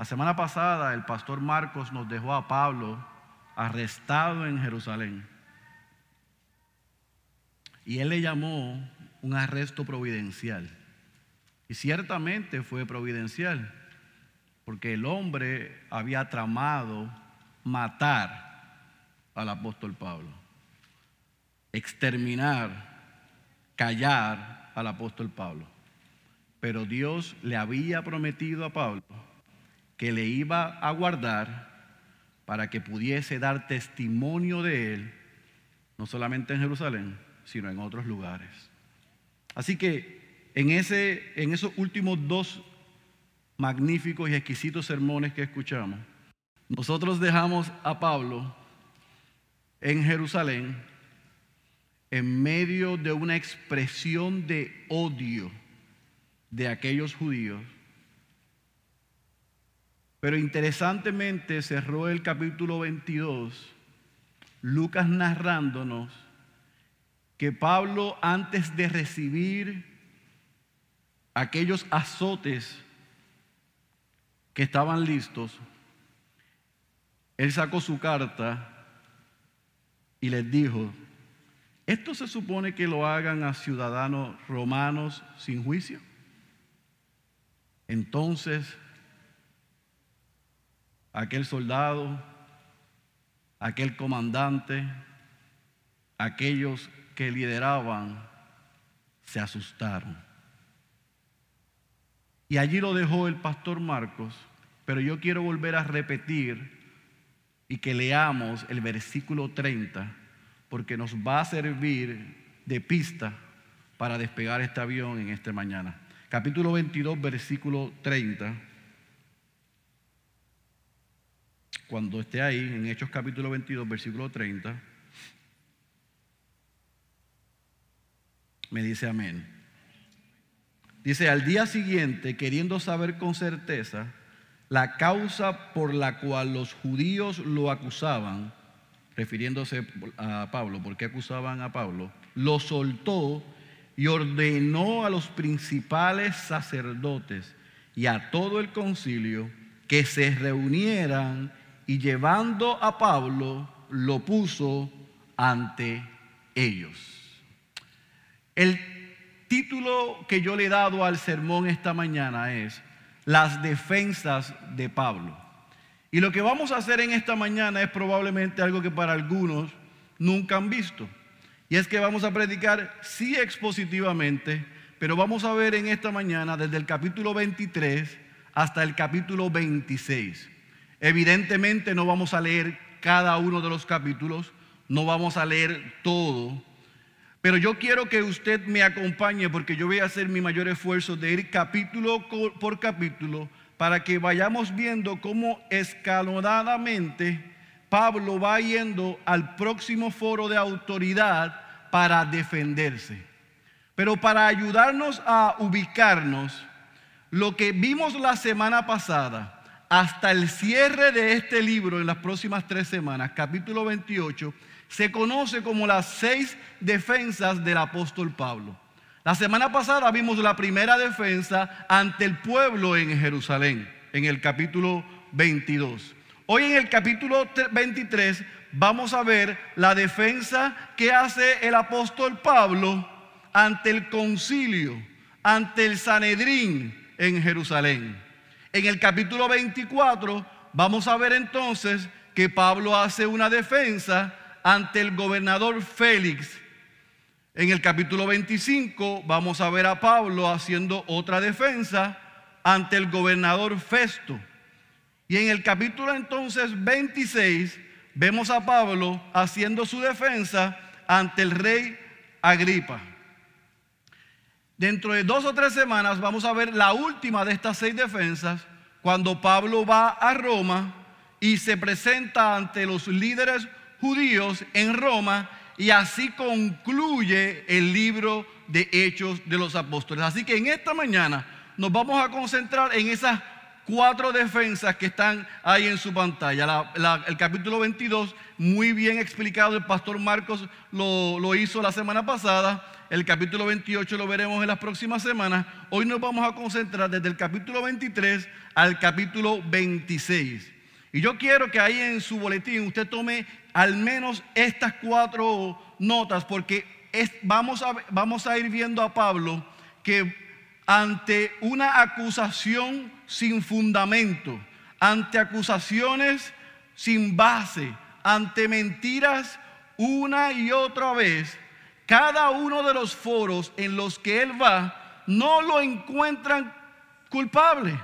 La semana pasada el pastor Marcos nos dejó a Pablo arrestado en Jerusalén. Y él le llamó un arresto providencial. Y ciertamente fue providencial, porque el hombre había tramado matar al apóstol Pablo, exterminar, callar al apóstol Pablo. Pero Dios le había prometido a Pablo que le iba a guardar para que pudiese dar testimonio de él, no solamente en Jerusalén, sino en otros lugares. Así que en, ese, en esos últimos dos magníficos y exquisitos sermones que escuchamos, nosotros dejamos a Pablo en Jerusalén en medio de una expresión de odio de aquellos judíos. Pero interesantemente cerró el capítulo 22, Lucas narrándonos que Pablo antes de recibir aquellos azotes que estaban listos, él sacó su carta y les dijo, ¿esto se supone que lo hagan a ciudadanos romanos sin juicio? Entonces, aquel soldado, aquel comandante, aquellos que lideraban se asustaron. Y allí lo dejó el pastor Marcos, pero yo quiero volver a repetir y que leamos el versículo 30, porque nos va a servir de pista para despegar este avión en esta mañana capítulo 22, versículo 30. Cuando esté ahí, en Hechos capítulo 22, versículo 30, me dice amén. Dice, al día siguiente, queriendo saber con certeza la causa por la cual los judíos lo acusaban, refiriéndose a Pablo, ¿por qué acusaban a Pablo? Lo soltó y ordenó a los principales sacerdotes y a todo el concilio que se reunieran y llevando a Pablo lo puso ante ellos. El título que yo le he dado al sermón esta mañana es Las defensas de Pablo. Y lo que vamos a hacer en esta mañana es probablemente algo que para algunos nunca han visto. Y es que vamos a predicar sí expositivamente, pero vamos a ver en esta mañana desde el capítulo 23 hasta el capítulo 26. Evidentemente no vamos a leer cada uno de los capítulos, no vamos a leer todo, pero yo quiero que usted me acompañe porque yo voy a hacer mi mayor esfuerzo de ir capítulo por capítulo para que vayamos viendo cómo escalonadamente Pablo va yendo al próximo foro de autoridad para defenderse. Pero para ayudarnos a ubicarnos, lo que vimos la semana pasada, hasta el cierre de este libro en las próximas tres semanas, capítulo 28, se conoce como las seis defensas del apóstol Pablo. La semana pasada vimos la primera defensa ante el pueblo en Jerusalén, en el capítulo 22. Hoy en el capítulo 23 vamos a ver la defensa que hace el apóstol Pablo ante el concilio, ante el Sanedrín en Jerusalén. En el capítulo 24 vamos a ver entonces que Pablo hace una defensa ante el gobernador Félix. En el capítulo 25 vamos a ver a Pablo haciendo otra defensa ante el gobernador Festo. Y en el capítulo entonces 26 vemos a Pablo haciendo su defensa ante el rey Agripa. Dentro de dos o tres semanas vamos a ver la última de estas seis defensas, cuando Pablo va a Roma y se presenta ante los líderes judíos en Roma y así concluye el libro de Hechos de los Apóstoles. Así que en esta mañana nos vamos a concentrar en esas cuatro defensas que están ahí en su pantalla. el capítulo 22, muy bien explicado, el pastor Marcos lo, hizo la semana pasada. El capítulo 28 lo veremos en las próximas semanas. Hoy nos vamos a concentrar desde el capítulo 23 al capítulo 26. Y yo quiero que ahí en su boletín usted tome al menos estas cuatro notas porque vamos, a, vamos a ir viendo a Pablo que ante una acusación sin fundamento, ante acusaciones sin base, ante mentiras una y otra vez, cada uno de los foros en los que él va no lo encuentran culpable.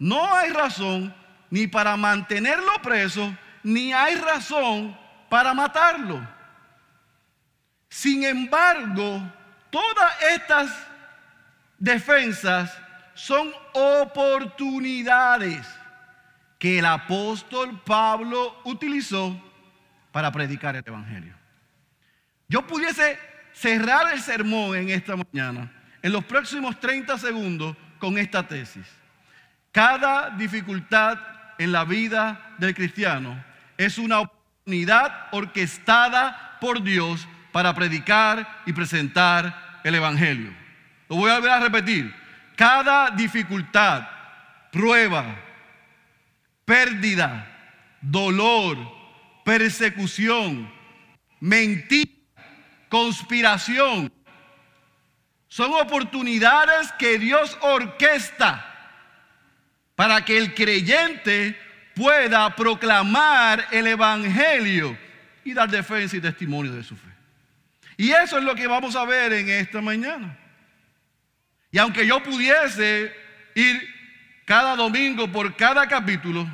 No hay razón ni para mantenerlo preso, ni hay razón para matarlo. Sin embargo, todas estas defensas son oportunidades que el apóstol Pablo utilizó para predicar el Evangelio. Yo pudiese cerrar el sermón en esta mañana, en los próximos 30 segundos, con esta tesis. Cada dificultad en la vida del cristiano es una oportunidad orquestada por Dios para predicar y presentar el Evangelio. Lo voy a volver a repetir. Cada dificultad, prueba, pérdida, dolor, persecución, mentira, conspiración, son oportunidades que Dios orquesta para que el creyente pueda proclamar el Evangelio y dar defensa y testimonio de su fe. Y eso es lo que vamos a ver en esta mañana. Y aunque yo pudiese ir cada domingo por cada capítulo,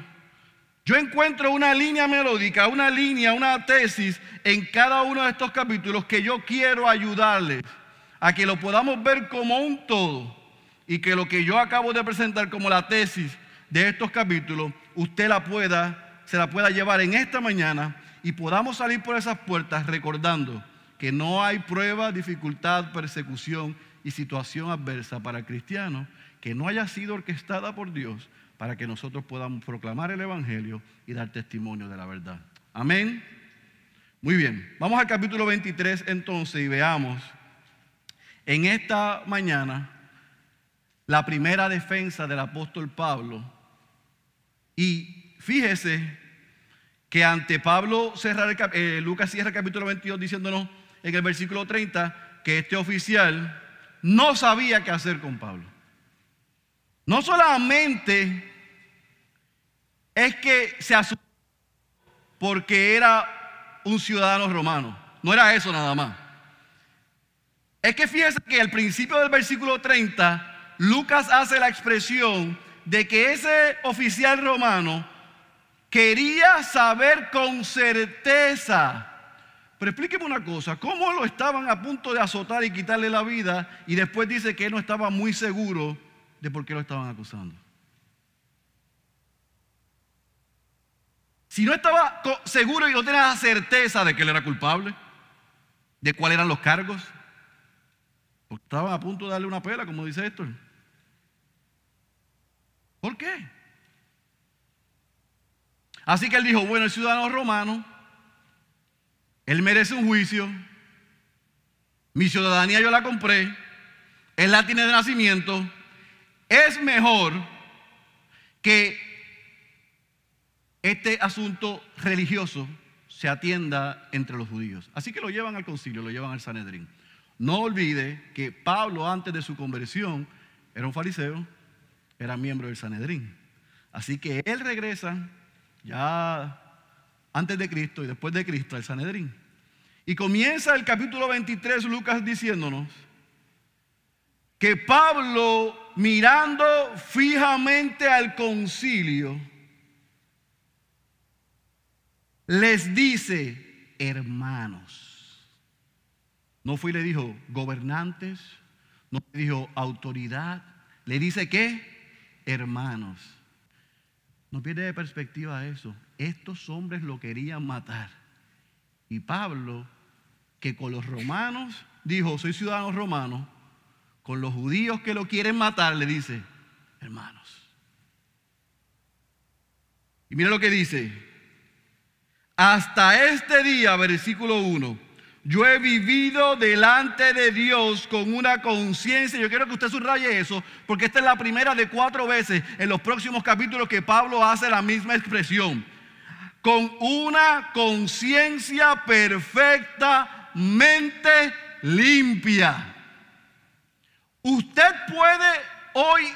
yo encuentro una línea melódica, una línea, una tesis en cada uno de estos capítulos que yo quiero ayudarles a que lo podamos ver como un todo y que lo que yo acabo de presentar como la tesis de estos capítulos, usted la pueda, se la pueda llevar en esta mañana y podamos salir por esas puertas recordando que no hay prueba, dificultad, persecución y situación adversa para el cristiano que no haya sido orquestada por Dios para que nosotros podamos proclamar el Evangelio y dar testimonio de la verdad. Amén. Muy bien, vamos al capítulo 23 entonces y veamos en esta mañana la primera defensa del apóstol Pablo. Y fíjese que ante Pablo cerrar eh, Lucas cierra el capítulo 22 diciéndonos en el versículo 30 que este oficial no sabía qué hacer con Pablo. No solamente es que se asustó porque era un ciudadano romano, no era eso nada más. Es que fíjese que al principio del versículo 30, Lucas hace la expresión de que ese oficial romano quería saber con certeza pero explíqueme una cosa, ¿cómo lo estaban a punto de azotar y quitarle la vida y después dice que él no estaba muy seguro de por qué lo estaban acusando? Si no estaba seguro y no tenía la certeza de que él era culpable, de cuáles eran los cargos, porque estaban a punto de darle una pela, como dice esto. ¿Por qué? Así que él dijo, bueno, el ciudadano romano él merece un juicio. Mi ciudadanía yo la compré. Él la tiene de nacimiento. Es mejor que este asunto religioso se atienda entre los judíos. Así que lo llevan al concilio, lo llevan al Sanedrín. No olvide que Pablo antes de su conversión era un fariseo, era miembro del Sanedrín. Así que él regresa ya antes de Cristo y después de Cristo al Sanedrín. Y comienza el capítulo 23 Lucas diciéndonos que Pablo mirando fijamente al concilio les dice, hermanos. No fue y le dijo gobernantes, no le dijo autoridad, le dice qué, hermanos. No pierde de perspectiva eso. Estos hombres lo querían matar. Y Pablo, que con los romanos dijo, soy ciudadano romano, con los judíos que lo quieren matar, le dice, hermanos. Y mira lo que dice, hasta este día, versículo 1, Yo he vivido delante de Dios con una conciencia. Yo quiero que usted subraye eso, porque esta es la primera de cuatro veces en los próximos capítulos que Pablo hace la misma expresión. Con una conciencia perfectamente limpia. Usted puede hoy,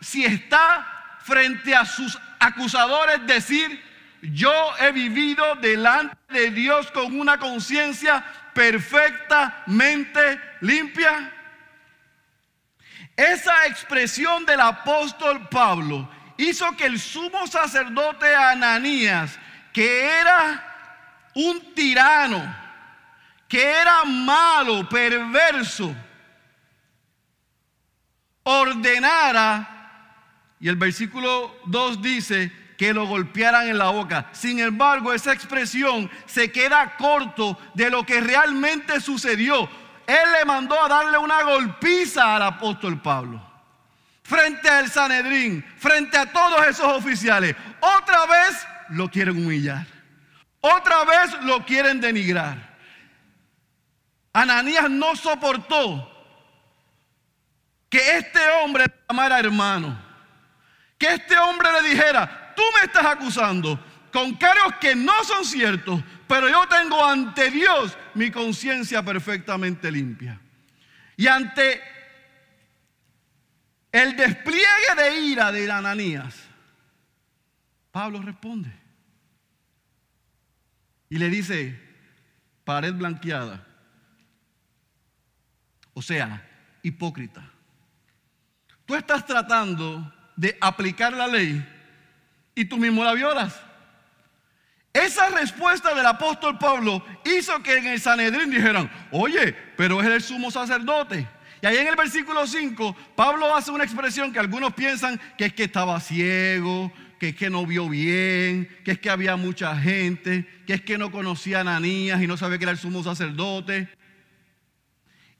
si está frente a sus acusadores, decir, yo he vivido delante de Dios con una conciencia perfectamente limpia? Esa expresión del apóstol Pablo hizo que el sumo sacerdote Ananías, que era un tirano, que era malo, perverso, ordenara, y el versículo 2 dice, que lo golpearan en la boca. Sin embargo, esa expresión se queda corto de lo que realmente sucedió. Él le mandó a darle una golpiza al apóstol Pablo. Frente al Sanedrín, frente a todos esos oficiales. Otra vez lo quieren humillar. Otra vez lo quieren denigrar. Ananías no soportó que este hombre le llamara hermano. Que este hombre le dijera, tú me estás acusando con cargos que no son ciertos, pero yo tengo ante Dios mi conciencia perfectamente limpia. Y ante el despliegue de ira de Ananías, Pablo responde y le dice, pared blanqueada, o sea, hipócrita. Tú estás tratando de aplicar la ley y tú mismo la violas. Esa respuesta del apóstol Pablo hizo que en el Sanedrín dijeran, oye, pero es el sumo sacerdote. Y ahí en el versículo 5, Pablo hace una expresión que algunos piensan que es que estaba ciego, que es que no vio bien, que es que había mucha gente, que es que no conocía a Ananías y no sabía que era el sumo sacerdote.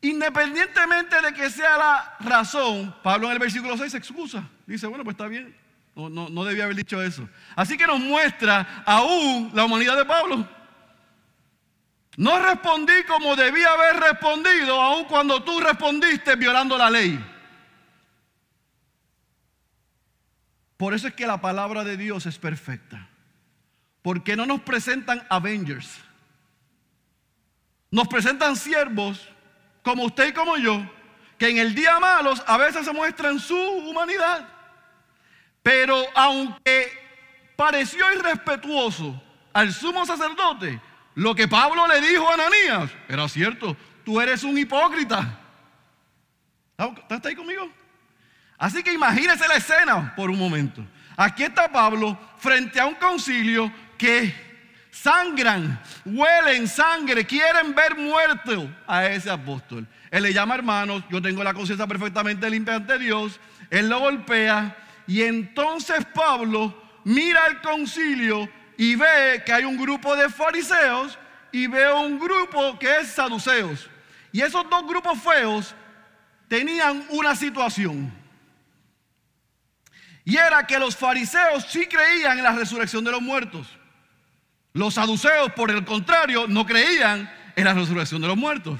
Independientemente de que sea la razón, Pablo en el versículo 6 se excusa. Dice, bueno, pues está bien, no, no, debía haber dicho eso. Así que nos muestra aún la humanidad de Pablo. No respondí como debía haber respondido, aun cuando tú respondiste violando la ley. Por eso es que la palabra de Dios es perfecta. Porque no nos presentan Avengers. Nos presentan siervos como usted y como yo, que en el día malos a veces se muestran su humanidad. Pero aunque pareció irrespetuoso al sumo sacerdote, lo que Pablo le dijo a Ananías era cierto. Tú eres un hipócrita. ¿Estás ahí conmigo? Así que imagínese la escena por un momento. Aquí está Pablo frente a un concilio que sangran, huelen sangre, quieren ver muerto a ese apóstol. Él le llama hermanos, yo tengo la conciencia perfectamente limpia ante Dios, él lo golpea y entonces Pablo mira el concilio y ve que hay un grupo de fariseos y ve un grupo que es saduceos. Y esos dos grupos feos tenían una situación. Y era que los fariseos sí creían en la resurrección de los muertos. Los saduceos, por el contrario, no creían en la resurrección de los muertos.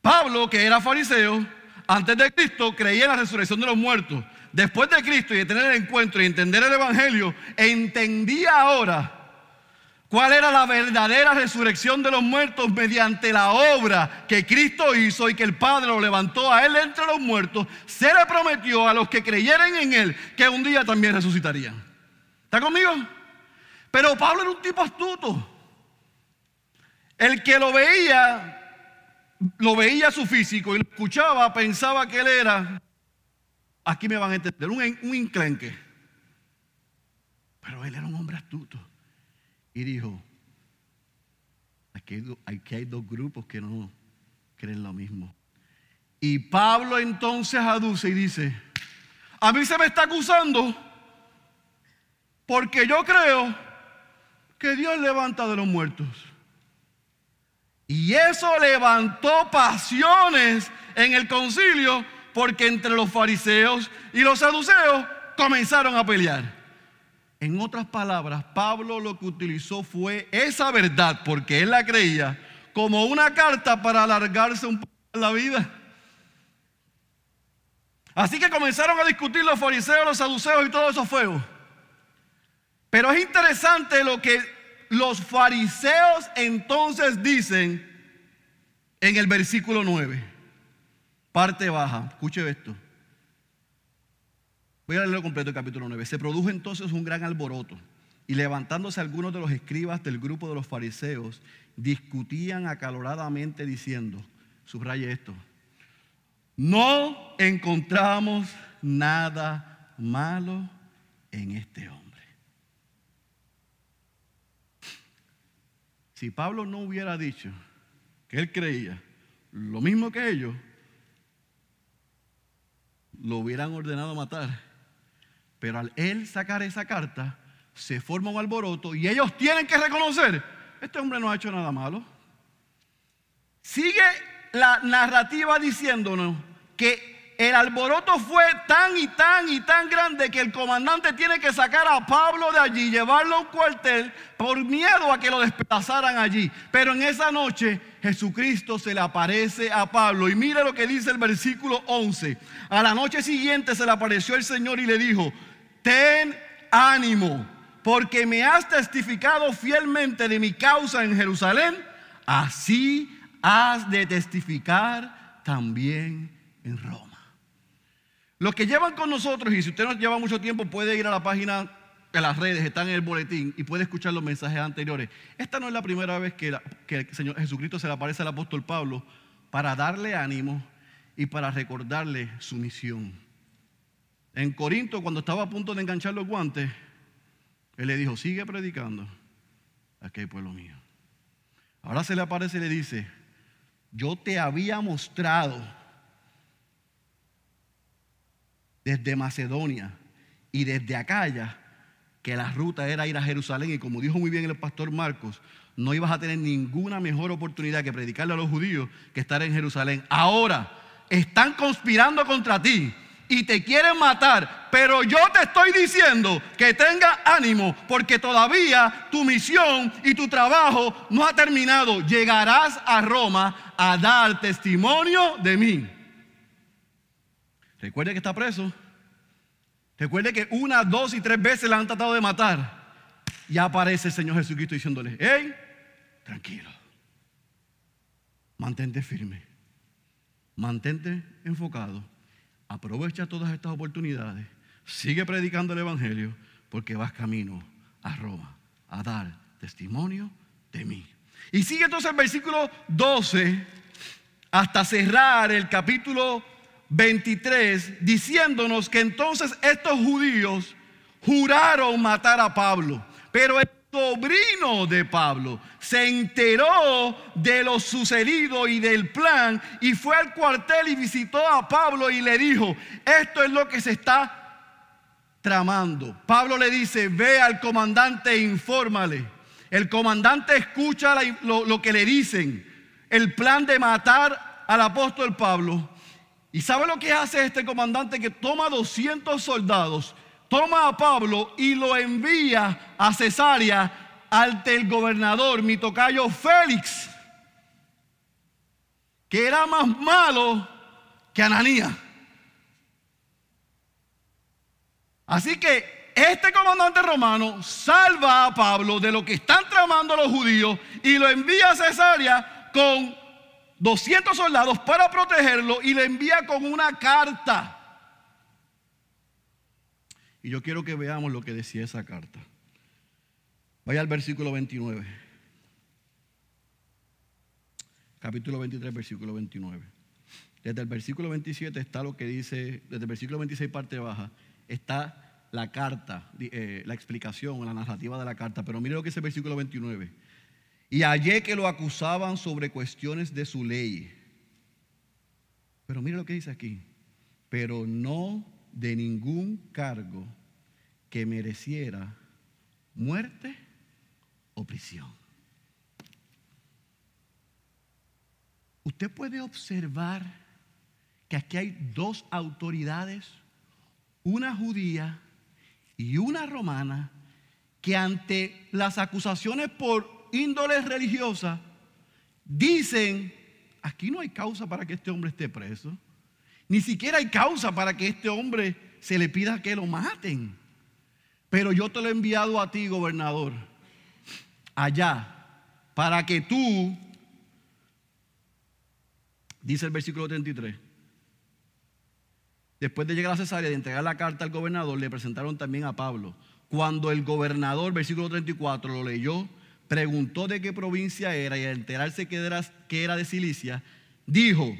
Pablo, que era fariseo, antes de Cristo creía en la resurrección de los muertos después de Cristo y de tener el encuentro y entender el Evangelio, entendía ahora cuál era la verdadera resurrección de los muertos mediante la obra que Cristo hizo y que el Padre lo levantó a él entre los muertos, se le prometió a los que creyeran en él que un día también resucitarían. ¿Está conmigo? Pero Pablo era un tipo astuto. El que lo veía, lo veía su físico y lo escuchaba, pensaba que él era Aquí me van a entender, un, un. Pero él era un hombre astuto. Y dijo, aquí hay, aquí hay dos grupos que no creen lo mismo. Y Pablo entonces aduce y dice, a mí se me está acusando porque yo creo que Dios levanta de los muertos. Y eso levantó pasiones en el concilio porque entre los fariseos y los saduceos comenzaron a pelear. En otras palabras, Pablo lo que utilizó fue esa verdad, porque él la creía, como una carta para alargarse un poco la vida. Así que comenzaron a discutir los fariseos, los saduceos y todo eso fuego. Pero es interesante lo que los fariseos entonces dicen en el versículo 9, parte baja. Escuche esto. Voy a leerlo completo el capítulo 9. Se produjo entonces un gran alboroto y levantándose algunos de los escribas del grupo de los fariseos, discutían acaloradamente diciendo, subraye esto, no encontramos nada malo en este hombre. Si Pablo no hubiera dicho que él creía lo mismo que ellos, lo hubieran ordenado matar. Pero al él sacar esa carta, se forma un alboroto y ellos tienen que reconocer, este hombre no ha hecho nada malo. Sigue la narrativa diciéndonos que el alboroto fue tan y tan y tan grande que el comandante tiene que sacar a Pablo de allí, llevarlo a un cuartel por miedo a que lo despedazaran allí. Pero en esa noche Jesucristo se le aparece a Pablo y mire lo que dice el versículo 11. A la noche siguiente se le apareció el Señor y le dijo, ten ánimo, porque me has testificado fielmente de mi causa en Jerusalén, así has de testificar también en Roma. Los que llevan con nosotros, y si usted no lleva mucho tiempo, puede ir a la página de las redes, están en el boletín y puede escuchar los mensajes anteriores. Esta no es la primera vez que, el Señor Jesucristo se le aparece al apóstol Pablo para darle ánimo y para recordarle su misión. En Corinto, cuando estaba a punto de enganchar los guantes, él le dijo, sigue predicando, aquí pueblo mío. Ahora se le aparece y le dice, yo te había mostrado desde Macedonia y desde Acaya, que la ruta era ir a Jerusalén. Y como dijo muy bien el pastor Marcos, no ibas a tener ninguna mejor oportunidad que predicarle a los judíos que estar en Jerusalén. Ahora están conspirando contra ti y te quieren matar, pero yo te estoy diciendo que tenga ánimo porque todavía tu misión y tu trabajo no ha terminado. Llegarás a Roma a dar testimonio de mí. Recuerde que está preso. Recuerde que una, dos y tres veces la han tratado de matar. Y aparece el Señor Jesucristo diciéndole, hey, tranquilo. Mantente firme. Mantente enfocado. Aprovecha todas estas oportunidades. Sigue predicando el Evangelio porque vas camino a Roma a dar testimonio de mí. Y sigue entonces el versículo 12 hasta cerrar el capítulo 23 diciéndonos que entonces estos judíos juraron matar a Pablo. Pero el sobrino de Pablo se enteró de lo sucedido y del plan y fue al cuartel y visitó a Pablo y le dijo, esto es lo que se está tramando. Pablo le dice, ve al comandante e infórmale. El comandante escucha lo, lo que le dicen, el plan de matar al apóstol Pablo. ¿Y sabe lo que hace este comandante que toma 200 soldados, toma a Pablo y lo envía a Cesarea ante el gobernador, mi tocayo Félix, que era más malo que Ananía? Así que este comandante romano salva a Pablo de lo que están tramando los judíos y lo envía a Cesarea con 200 soldados para protegerlo y le envía con una carta. Y yo quiero que veamos lo que decía esa carta. Vaya al versículo 29. Capítulo 23, versículo 29. Desde el versículo 27 está lo que dice, desde el versículo 26 parte baja, está la carta, eh, la explicación, la narrativa de la carta. Pero mire lo que dice el versículo 29 y hallé que lo acusaban sobre cuestiones de su ley. Pero mire lo que dice aquí, pero no de ningún cargo que mereciera muerte o prisión. Usted puede observar que aquí hay dos autoridades, una judía y una romana, que ante las acusaciones por índole religiosa, dicen, aquí no hay causa para que este hombre esté preso. Ni siquiera hay causa para que este hombre se le pida que lo maten. Pero yo te lo he enviado a ti, gobernador, allá, para que tú, dice el versículo 33, después de llegar a Cesarea y entregar la carta al gobernador, le presentaron también a Pablo. Cuando el gobernador, versículo 34, lo leyó, preguntó de qué provincia era y al enterarse que era, de Cilicia, dijo,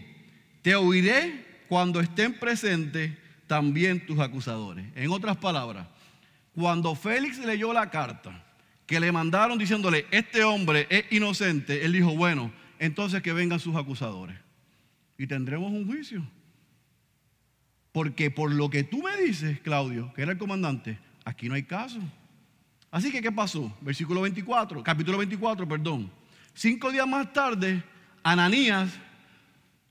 te oiré cuando estén presentes también tus acusadores. En otras palabras, cuando Félix leyó la carta que le mandaron diciéndole, este hombre es inocente, él dijo, bueno, entonces que vengan sus acusadores y tendremos un juicio. Porque por lo que tú me dices, Claudio, que era el comandante, aquí no hay caso. Así que, ¿qué pasó? Versículo 24, capítulo 24, perdón. Cinco días más tarde, Ananías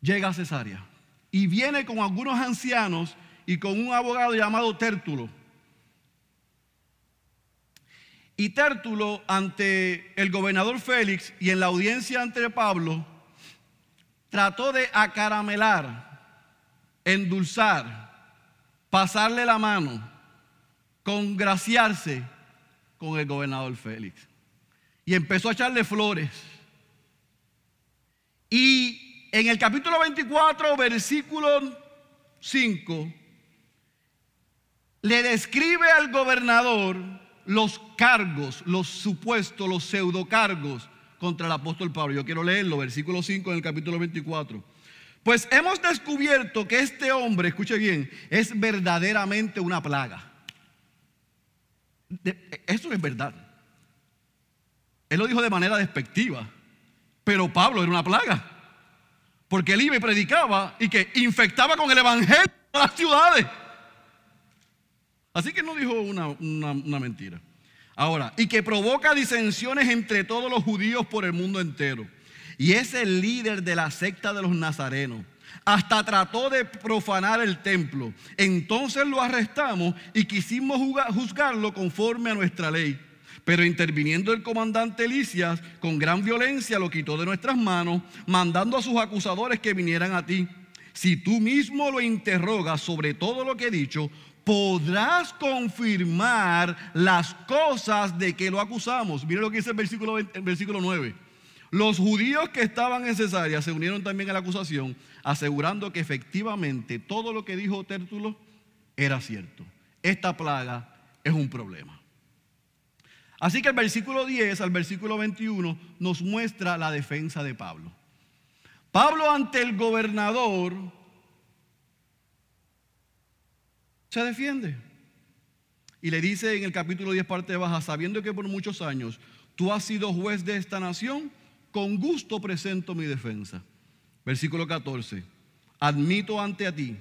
llega a Cesarea y viene con algunos ancianos y con un abogado llamado Tértulo. Y Tértulo, ante el gobernador Félix y en la audiencia ante Pablo, trató de acaramelar, endulzar, pasarle la mano, congraciarse con el gobernador Félix. Y empezó a echarle flores. Y en el capítulo 24, versículo 5, le describe al gobernador los cargos, los supuestos, los pseudocargos contra el apóstol Pablo. Yo quiero leerlo, versículo 5 en el capítulo 24. Pues hemos descubierto que este hombre, escuche bien, es verdaderamente una plaga. Eso es verdad. Él lo dijo de manera despectiva, pero Pablo era una plaga. Porque él iba y predicaba y que infectaba con el evangelio a las ciudades. Así que no dijo una, una mentira. Ahora, y que provoca disensiones entre todos los judíos por el mundo entero. Y es el líder de la secta de los nazarenos. Hasta trató de profanar el templo. Entonces lo arrestamos y quisimos juzgarlo conforme a nuestra ley. Pero interviniendo el comandante Elías, con gran violencia lo quitó de nuestras manos, mandando a sus acusadores que vinieran a ti. Si tú mismo lo interrogas sobre todo lo que he dicho, podrás confirmar las cosas de que lo acusamos. Mire lo que dice el versículo, el versículo 9. Los judíos que estaban en Cesarea se unieron también a la acusación, asegurando que efectivamente todo lo que dijo Tértulo era cierto. Esta plaga es un problema. Así que el versículo 10 al versículo 21 nos muestra la defensa de Pablo. Pablo ante el gobernador se defiende. Y le dice en el capítulo 10, parte baja, sabiendo que por muchos años tú has sido juez de esta nación, con gusto presento mi defensa. Versículo 14, admito ante a ti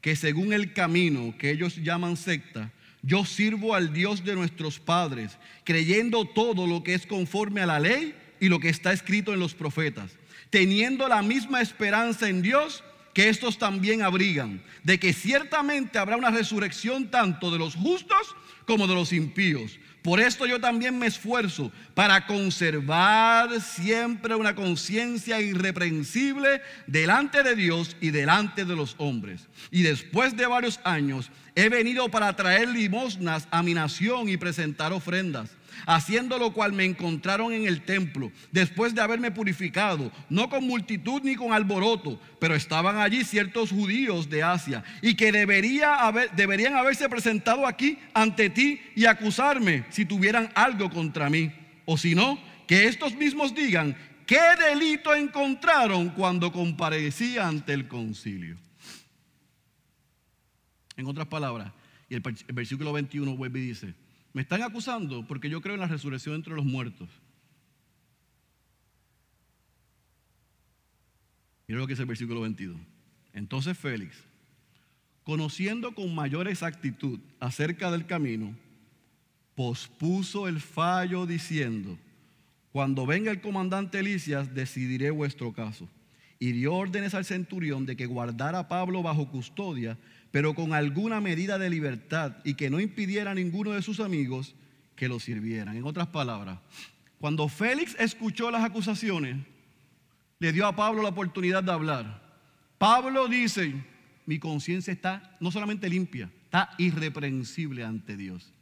que según el camino que ellos llaman secta, yo sirvo al Dios de nuestros padres, creyendo todo lo que es conforme a la ley y lo que está escrito en los profetas, teniendo la misma esperanza en Dios que estos también abrigan, de que ciertamente habrá una resurrección tanto de los justos como de los impíos. Por esto yo también me esfuerzo para conservar siempre una conciencia irreprensible delante de Dios y delante de los hombres. Y después de varios años he venido para traer limosnas a mi nación y presentar ofrendas haciendo lo cual me encontraron en el templo, después de haberme purificado, no con multitud ni con alboroto, pero estaban allí ciertos judíos de Asia, y que debería haber, deberían haberse presentado aquí ante ti y acusarme si tuvieran algo contra mí, o si no, que estos mismos digan, ¿qué delito encontraron cuando comparecía ante el concilio? En otras palabras, y el, versículo 21 vuelve y dice, me están acusando porque yo creo en la resurrección entre los muertos. Mira lo que es el versículo 22. Entonces Félix, conociendo con mayor exactitud acerca del camino, pospuso el fallo diciendo, cuando venga el comandante Elías, decidiré vuestro caso. Y dio órdenes al centurión de que guardara a Pablo bajo custodia pero con alguna medida de libertad y que no impidiera a ninguno de sus amigos que lo sirvieran. En otras palabras, cuando Félix escuchó las acusaciones, le dio a Pablo la oportunidad de hablar. Pablo dice, mi conciencia está no solamente limpia, está irreprensible ante Dios.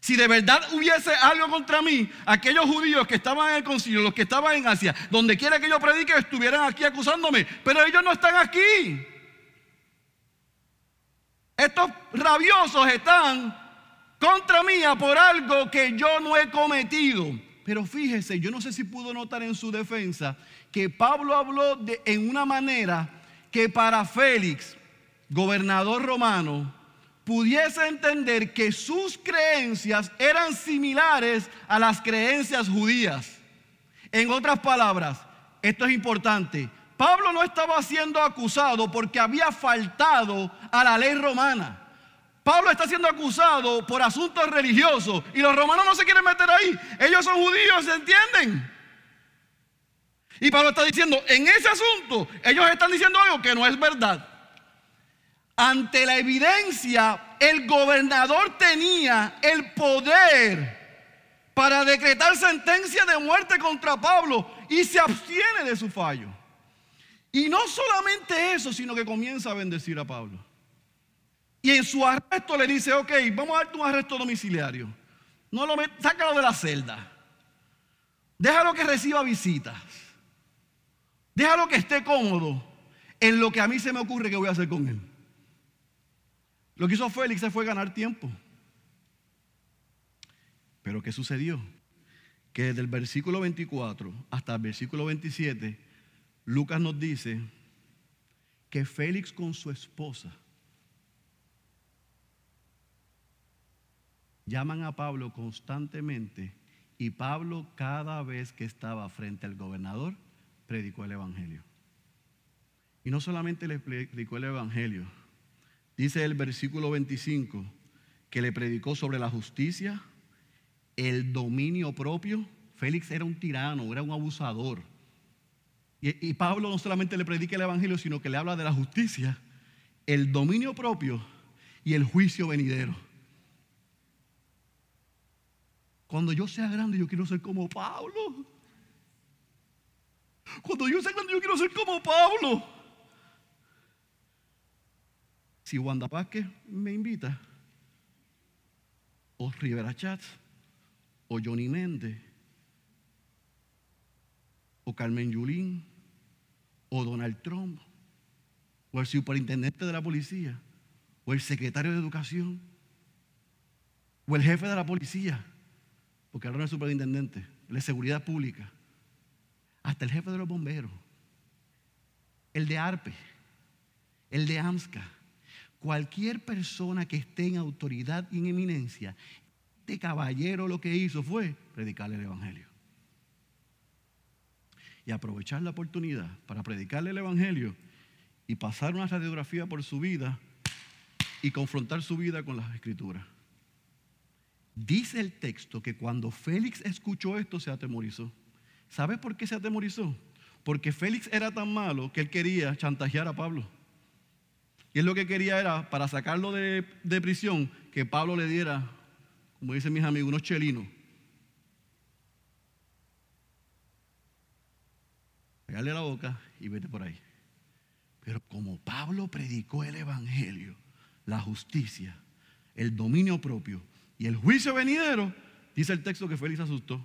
Si de verdad hubiese algo contra mí, aquellos judíos que estaban en el concilio, los que estaban en Asia, donde quiera que yo predique, estuvieran aquí acusándome. Pero ellos no están aquí. Estos rabiosos están contra mí por algo que yo no he cometido. Pero fíjese, yo no sé si pudo notar en su defensa que Pablo habló de, en una manera que para Félix, gobernador romano, pudiese entender que sus creencias eran similares a las creencias judías. En otras palabras, esto es importante. Pablo no estaba siendo acusado porque había faltado a la ley romana. Pablo está siendo acusado por asuntos religiosos y los romanos no se quieren meter ahí. Ellos son judíos, ¿se entienden? Y Pablo está diciendo, en ese asunto, ellos están diciendo algo que no es verdad. Ante la evidencia, el gobernador tenía el poder para decretar sentencia de muerte contra Pablo y se abstiene de su fallo. Y no solamente eso, sino que comienza a bendecir a Pablo. Y en su arresto le dice, ok, vamos a darte un arresto domiciliario. No lo sácalo de la celda. Déjalo que reciba visitas. Déjalo que esté cómodo en lo que a mí se me ocurre que voy a hacer con él. Lo que hizo Félix fue ganar tiempo. Pero ¿qué sucedió? Que desde el versículo 24 hasta el versículo 27, Lucas nos dice que Félix con su esposa llaman a Pablo constantemente y Pablo cada vez que estaba frente al gobernador predicó el Evangelio. Y no solamente le predicó el Evangelio, dice el versículo 25 que le predicó sobre la justicia, el dominio propio. Félix era un tirano, era un abusador. Y, Pablo no solamente le predica el Evangelio, sino que le habla de la justicia, el dominio propio y el juicio venidero. Cuando yo sea grande, yo quiero ser como Pablo. Cuando yo sea grande, yo quiero ser como Pablo. Si Wanda Pásquez me invita, o Rivera Chats, o Johnny Méndez, o Carmen Yulín, o Donald Trump, o el superintendente de la policía, o el secretario de educación, o el jefe de la policía porque ahora no es superintendente, de seguridad pública, hasta el jefe de los bomberos, el de ARPE, el de AMSCA, cualquier persona que esté en autoridad y en eminencia, este caballero lo que hizo fue predicarle el Evangelio. Y aprovechar la oportunidad para predicarle el Evangelio y pasar una radiografía por su vida y confrontar su vida con las escrituras. Dice el texto que cuando Félix escuchó esto se atemorizó. ¿Sabe por qué se atemorizó? Porque Félix era tan malo que él quería chantajear a Pablo. Y él lo que quería era, para sacarlo de, prisión, que Pablo le diera, como dicen mis amigos, unos chelinos. Pegarle la boca y vete por ahí. Pero como Pablo predicó el Evangelio, la justicia, el dominio propio, y el juicio venidero, dice el texto que Félix asustó.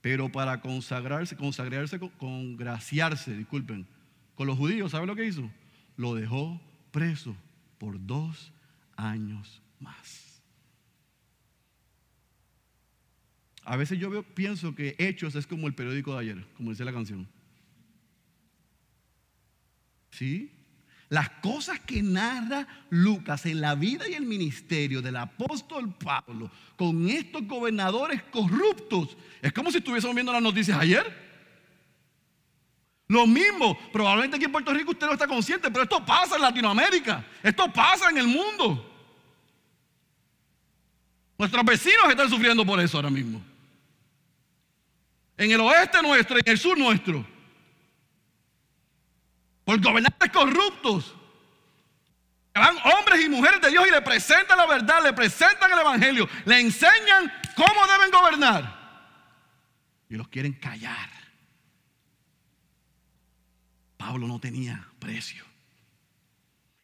Pero para consagrarse, consagrarse, congraciarse, disculpen, con los judíos, ¿sabe lo que hizo? Lo dejó preso por dos años más. A veces yo pienso que Hechos es como el periódico de ayer, como dice la canción. ¿Sí? Las cosas que narra Lucas en la vida y el ministerio del apóstol Pablo con estos gobernadores corruptos, es como si estuviésemos viendo las noticias ayer. Lo mismo, probablemente aquí en Puerto Rico usted no está consciente, pero esto pasa en Latinoamérica, esto pasa en el mundo. Nuestros vecinos están sufriendo por eso ahora mismo. En el oeste nuestro, en el sur nuestro por gobernantes corruptos. Van hombres y mujeres de Dios y le presentan la verdad, le presentan el Evangelio, le enseñan cómo deben gobernar. Y los quieren callar. Pablo no tenía precio.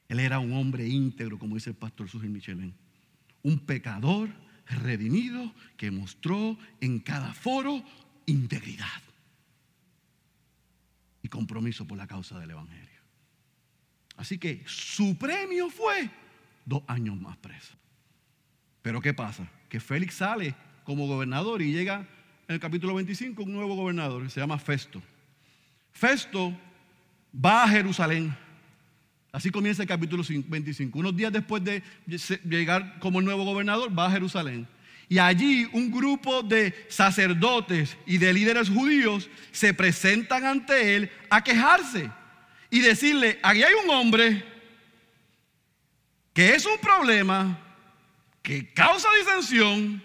Él era un hombre íntegro, como dice el pastor Sujil Michelén. Un pecador redimido que mostró en cada foro integridad compromiso por la causa del Evangelio. Así que su premio fue dos años más preso. Pero ¿qué pasa? Que Félix sale como gobernador y llega en el capítulo 25 un nuevo gobernador que se llama Festo. Festo va a Jerusalén. Así comienza el capítulo 25. Unos días después de llegar como el nuevo gobernador, va a Jerusalén. Y allí un grupo de sacerdotes y de líderes judíos se presentan ante él a quejarse y decirle, aquí hay un hombre que es un problema, que causa disensión,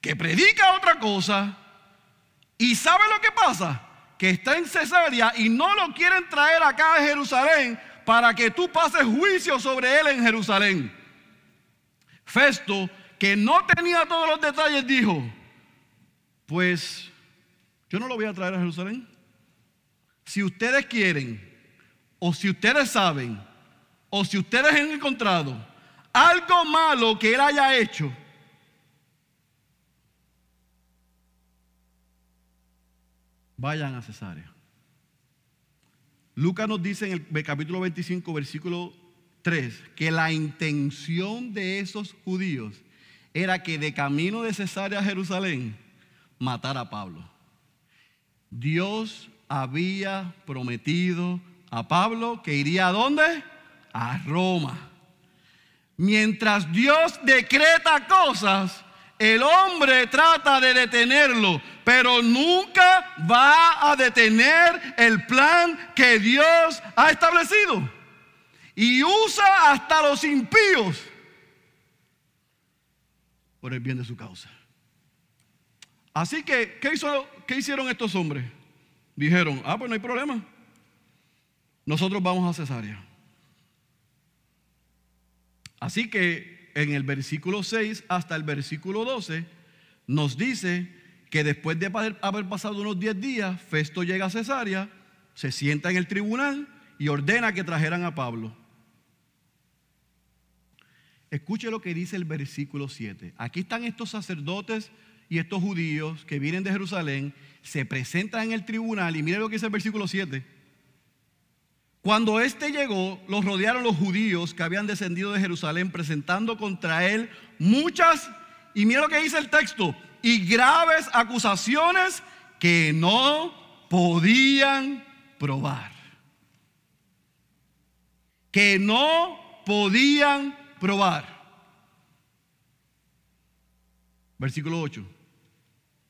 que predica otra cosa, y ¿sabe lo que pasa? Que está en Cesarea y no lo quieren traer acá a Jerusalén para que tú pases juicio sobre él en Jerusalén. Festo, que no tenía todos los detalles, dijo, pues yo no lo voy a traer a Jerusalén. Si ustedes quieren, o si ustedes saben, o si ustedes han encontrado algo malo que él haya hecho, vayan a Cesarea. Lucas nos dice en el capítulo 25, versículo 3, que la intención de esos judíos era que de camino de Cesarea a Jerusalén matara a Pablo. Dios había prometido a Pablo que iría a dónde? A Roma. Mientras Dios decreta cosas, el hombre trata de detenerlo, pero nunca va a detener el plan que Dios ha establecido. Y usa hasta los impíos por el bien de su causa. Así que, ¿qué, hizo, ¿qué hicieron estos hombres? Dijeron, ah, pues no hay problema. Nosotros vamos a Cesarea. Así que en el versículo 6 hasta el versículo 12 nos dice que después de haber pasado unos 10 días, Festo llega a Cesarea, se sienta en el tribunal y ordena que trajeran a Pablo. Escuche lo que dice el versículo 7. Aquí están estos sacerdotes y estos judíos que vienen de Jerusalén, se presentan en el tribunal y mire lo que dice el versículo 7. Cuando éste llegó, los rodearon los judíos que habían descendido de Jerusalén presentando contra él muchas, y mira lo que dice el texto, y graves acusaciones que no podían probar. Que no podían probar. Versículo 8.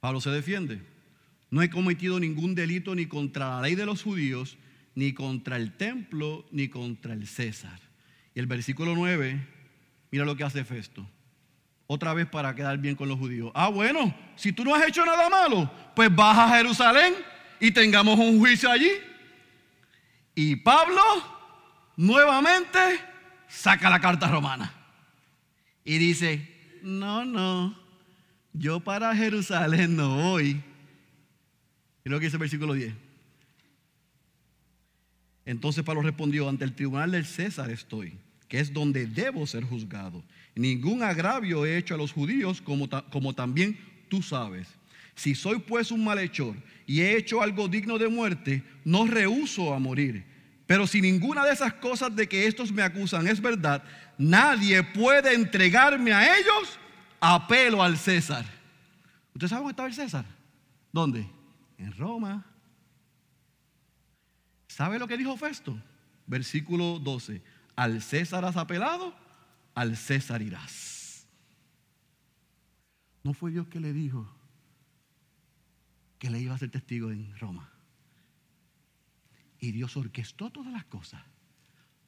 Pablo se defiende. No he cometido ningún delito ni contra la ley de los judíos ni contra el templo, ni contra el César. Y el versículo 9, mira lo que hace Festo. Otra vez para quedar bien con los judíos. Ah, bueno, si tú no has hecho nada malo, pues baja a Jerusalén y tengamos un juicio allí. Y Pablo nuevamente saca la carta romana y dice, no, no, yo para Jerusalén no voy. Y lo que dice el versículo 10. Entonces Pablo respondió, ante el tribunal del César estoy, que es donde debo ser juzgado. Ningún agravio he hecho a los judíos, como, como también tú sabes. Si soy pues un malhechor y he hecho algo digno de muerte, no rehuso a morir. Pero si ninguna de esas cosas de que estos me acusan es verdad, nadie puede entregarme a ellos apelo al César. ¿Usted sabe dónde estaba el César? ¿Dónde? En Roma. ¿Sabe lo que dijo Festo? Versículo 12. Al César has apelado, al César irás. No fue Dios que le dijo que le iba a ser testigo en Roma. Y Dios orquestó todas las cosas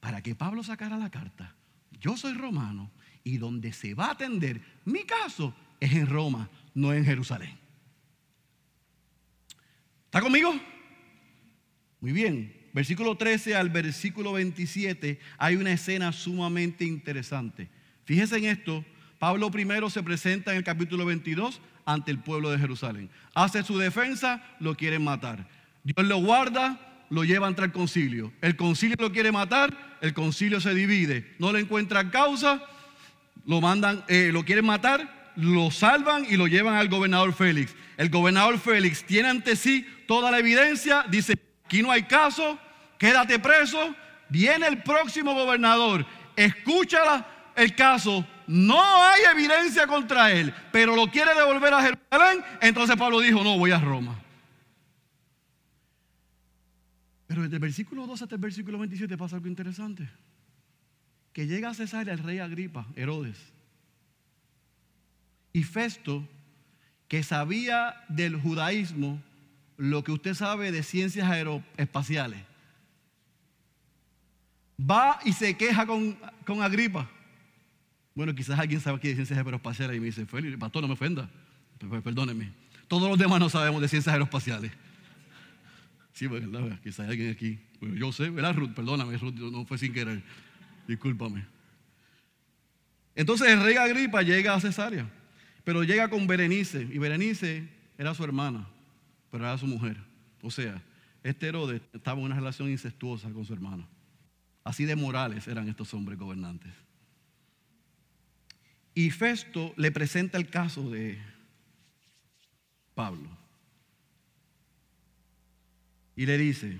para que Pablo sacara la carta. Yo soy romano y donde se va a atender mi caso es en Roma, no en Jerusalén. ¿Está conmigo? Muy bien, versículo 13 al versículo 27 hay una escena sumamente interesante. Fíjense en esto, Pablo primero se presenta en el capítulo 22 ante el pueblo de Jerusalén. Hace su defensa, lo quieren matar. Dios lo guarda, lo lleva ante el concilio. El concilio lo quiere matar, el concilio se divide. No le encuentran causa, lo mandan, eh, lo quieren matar, lo salvan y lo llevan al gobernador Félix. El gobernador Félix tiene ante sí toda la evidencia, dice, aquí no hay caso, quédate preso. Viene el próximo gobernador, escucha el caso, no hay evidencia contra él, pero lo quiere devolver a Jerusalén. Entonces Pablo dijo, no, voy a Roma. Pero desde el versículo 2 hasta el versículo 27 pasa algo interesante. Que llega a Cesarea el rey Agripa, Herodes. Y Festo, que sabía del judaísmo lo que usted sabe de ciencias aeroespaciales, va y se queja con, con Agripa. Bueno, quizás alguien sabe aquí de ciencias aeroespaciales y me dice, Félix, pastor, no me ofenda. Perdóneme. Todos los demás no sabemos de ciencias aeroespaciales. Sí, ¿verdad? Quizás hay alguien aquí. Yo sé, ¿verdad, Ruth? Perdóname, Ruth, no fue sin querer. Discúlpame. Entonces el rey Agripa llega a Cesarea, pero llega con Berenice, y Berenice era su hermana, pero era su mujer. O sea, este Herodes estaba en una relación incestuosa con su hermana. Así de morales eran estos hombres gobernantes. Y Festo le presenta el caso de Pablo. Y le dice,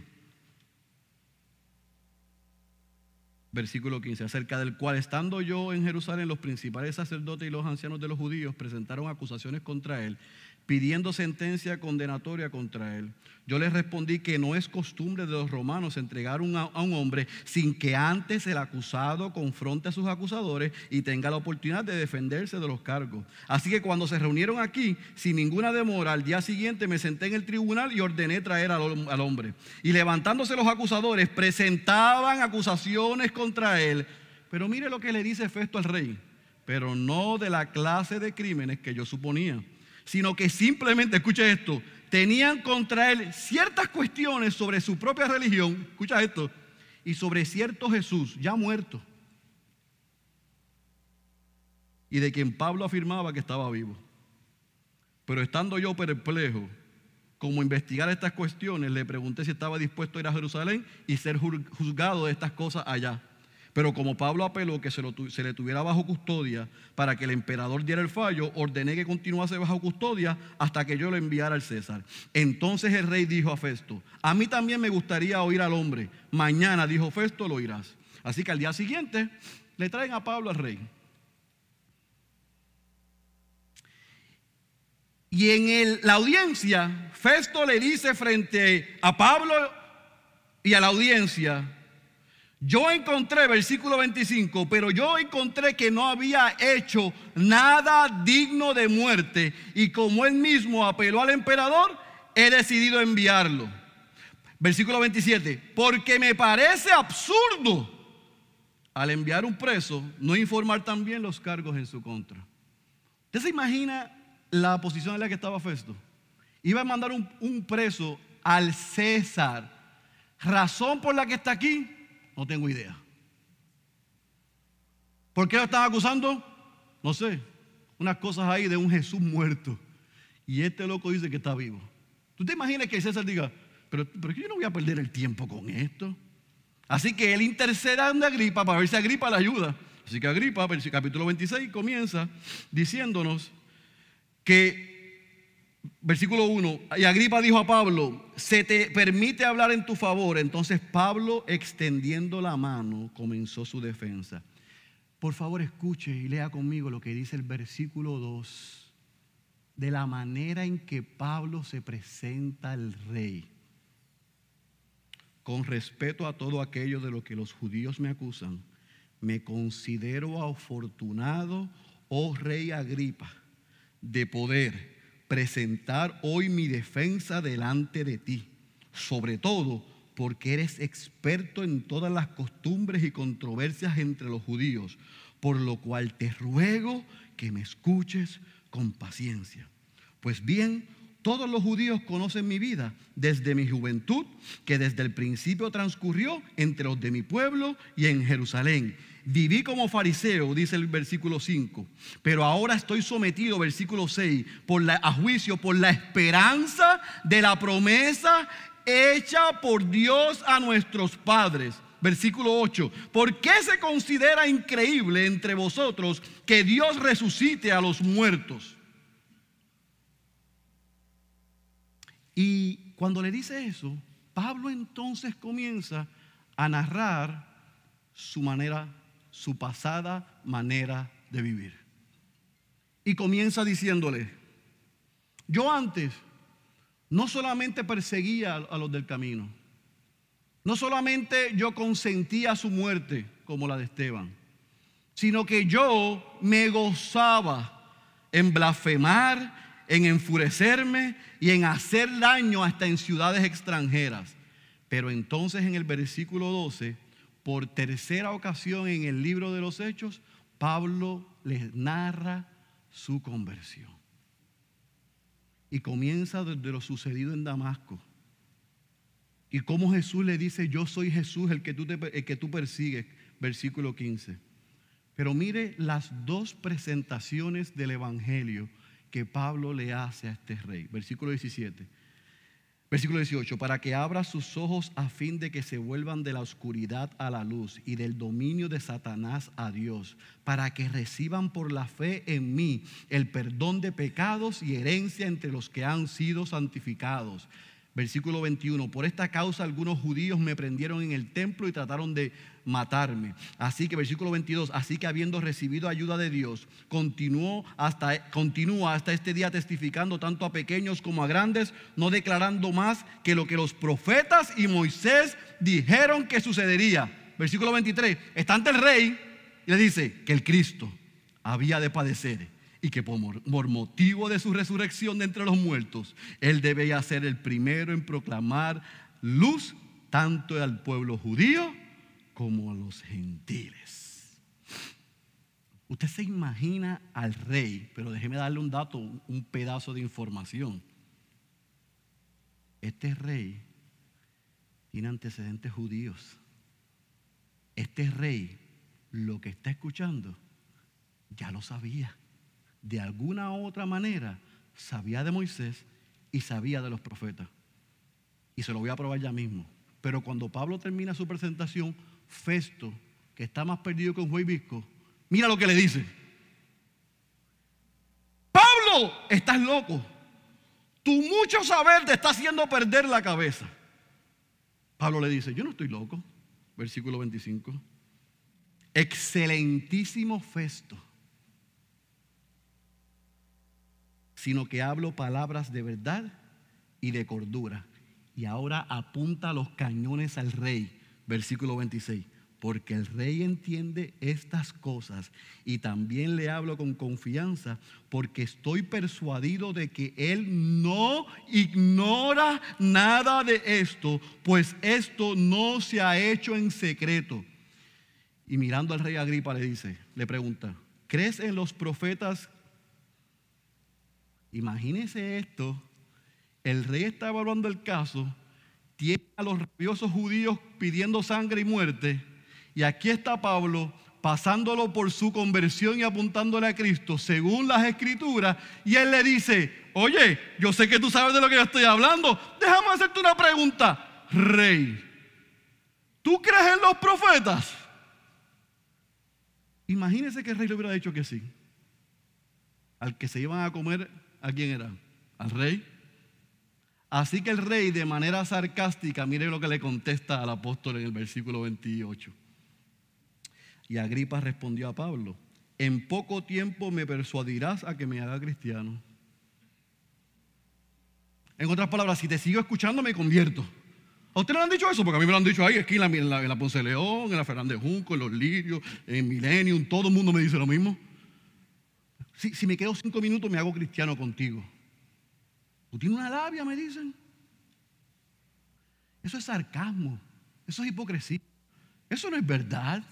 versículo 15, acerca del cual estando yo en Jerusalén, los principales sacerdotes y los ancianos de los judíos presentaron acusaciones contra él pidiendo sentencia condenatoria contra él. Yo les respondí que no es costumbre de los romanos entregar a un hombre sin que antes el acusado confronte a sus acusadores y tenga la oportunidad de defenderse de los cargos. Así que cuando se reunieron aquí, sin ninguna demora, al día siguiente me senté en el tribunal y ordené traer al, al hombre. Y levantándose los acusadores, presentaban acusaciones contra él. Pero mire lo que le dice Festo al rey, pero no de la clase de crímenes que yo suponía sino que simplemente, escucha esto, tenían contra él ciertas cuestiones sobre su propia religión, escucha esto, y sobre cierto Jesús ya muerto, y de quien Pablo afirmaba que estaba vivo. Pero estando yo perplejo, como investigar estas cuestiones, le pregunté si estaba dispuesto a ir a Jerusalén y ser juzgado de estas cosas allá. Pero como Pablo apeló que se, le tuviera bajo custodia para que el emperador diera el fallo, ordené que continuase bajo custodia hasta que yo lo enviara al César. Entonces el rey dijo a Festo, a mí también me gustaría oír al hombre. Mañana, dijo Festo, lo oirás. Así que al día siguiente le traen a Pablo al rey. Y en la audiencia, Festo le dice frente a Pablo y a la audiencia, yo encontré, versículo 25, pero yo encontré que no había hecho nada digno de muerte y como él mismo apeló al emperador, he decidido enviarlo. Versículo 27, porque me parece absurdo al enviar un preso no informar también los cargos en su contra. ¿Usted se imagina la posición en la que estaba Festo? Iba a mandar un, un preso al César. Razón por la que está aquí, no tengo idea. ¿Por qué lo están acusando? No sé. Unas cosas ahí de un Jesús muerto. Y este loco dice que está vivo. ¿Tú te imaginas que César diga, pero, pero yo no voy a perder el tiempo con esto? Así que él intercede ante Agripa para ver si Agripa le ayuda. Así que Agripa, capítulo 26, comienza diciéndonos que versículo 1, y Agripa dijo a Pablo, se te permite hablar en tu favor. Entonces Pablo, extendiendo la mano, comenzó su defensa. Por favor, escuche y lea conmigo lo que dice el versículo 2, de la manera en que Pablo se presenta al rey. Con respeto a todo aquello de lo que los judíos me acusan, me considero afortunado, oh rey Agripa, de poder presentar hoy mi defensa delante de ti, sobre todo porque eres experto en todas las costumbres y controversias entre los judíos, por lo cual te ruego que me escuches con paciencia. Pues bien, todos los judíos conocen mi vida desde mi juventud, que desde el principio transcurrió entre los de mi pueblo y en Jerusalén Viví como fariseo, dice el versículo 5, pero ahora estoy sometido, versículo 6, por la, a juicio por la esperanza de la promesa hecha por Dios a nuestros padres. Versículo 8. ¿Por qué se considera increíble entre vosotros que Dios resucite a los muertos? Y cuando le dice eso, Pablo entonces comienza a narrar su manera, su pasada manera de vivir. Y comienza diciéndole, yo antes no solamente perseguía a los del camino, no solamente yo consentía su muerte como la de Esteban, sino que yo me gozaba en blasfemar, en enfurecerme y en hacer daño hasta en ciudades extranjeras. Pero entonces en el versículo 12, por tercera ocasión en el libro de los Hechos, Pablo les narra su conversión. Y comienza desde lo sucedido en Damasco. Y cómo Jesús le dice, yo soy Jesús el que tú, el que tú persigues, versículo 15. Pero mire las dos presentaciones del Evangelio que Pablo le hace a este rey. Versículo 17. Versículo 18, para que abra sus ojos a fin de que se vuelvan de la oscuridad a la luz y del dominio de Satanás a Dios, para que reciban por la fe en mí el perdón de pecados y herencia entre los que han sido santificados. Versículo 21, por esta causa algunos judíos me prendieron en el templo y trataron de matarme. Así que versículo 22, así que habiendo recibido ayuda de Dios, continuó hasta, continúa hasta este día testificando tanto a pequeños como a grandes, no declarando más que lo que los profetas y Moisés dijeron que sucedería. Versículo 23, está ante el rey y le dice que el Cristo había de padecer y que por, motivo de su resurrección de entre los muertos, Él debía ser el primero en proclamar luz tanto al pueblo judío como a los gentiles. Usted se imagina al rey, pero déjeme darle un dato, un pedazo de información. Este rey tiene antecedentes judíos. Este rey, lo que está escuchando, ya lo sabía de alguna u otra manera sabía de Moisés y sabía de los profetas. Y se lo voy a probar ya mismo. Pero cuando Pablo termina su presentación, Festo, que está más perdido que un juez visco, mira lo que le dice. Pablo, estás loco. Tu mucho saber te está haciendo perder la cabeza. Pablo le dice, yo no estoy loco. Versículo 25. Excelentísimo Festo sino que hablo palabras de verdad y de cordura. Y ahora apunta los cañones al rey, versículo 26. Porque el rey entiende estas cosas y también le hablo con confianza porque estoy persuadido de que él no ignora nada de esto, pues esto no se ha hecho en secreto. Y mirando al rey Agripa le dice, le pregunta, ¿crees en los profetas Imagínense esto. El rey está evaluando el caso, tiene a los rabiosos judíos pidiendo sangre y muerte, y aquí está Pablo pasándolo por su conversión y apuntándole a Cristo según las escrituras, y él le dice, oye, yo sé que tú sabes de lo que yo estoy hablando, déjame hacerte una pregunta, rey, ¿tú crees en los profetas? Imagínese que el rey le hubiera dicho que sí, al que se iban a comer ¿A quién era? Al rey. Así que el rey de manera sarcástica, mire lo que le contesta al apóstol en el versículo 28. Y Agripa respondió a Pablo, en poco tiempo me persuadirás a que me haga cristiano. En otras palabras, si te sigo escuchando me convierto. ¿A usted le han dicho eso? Porque a mí me lo han dicho ahí, aquí en la, en la Ponce León, en la Fernández Junco, en Los Lirios, en Millennium, todo el mundo me dice lo mismo. Si, me quedo cinco minutos, me hago cristiano contigo. Tú tienes una labia, me dicen. Eso es sarcasmo. Eso es hipocresía. Eso no es verdad.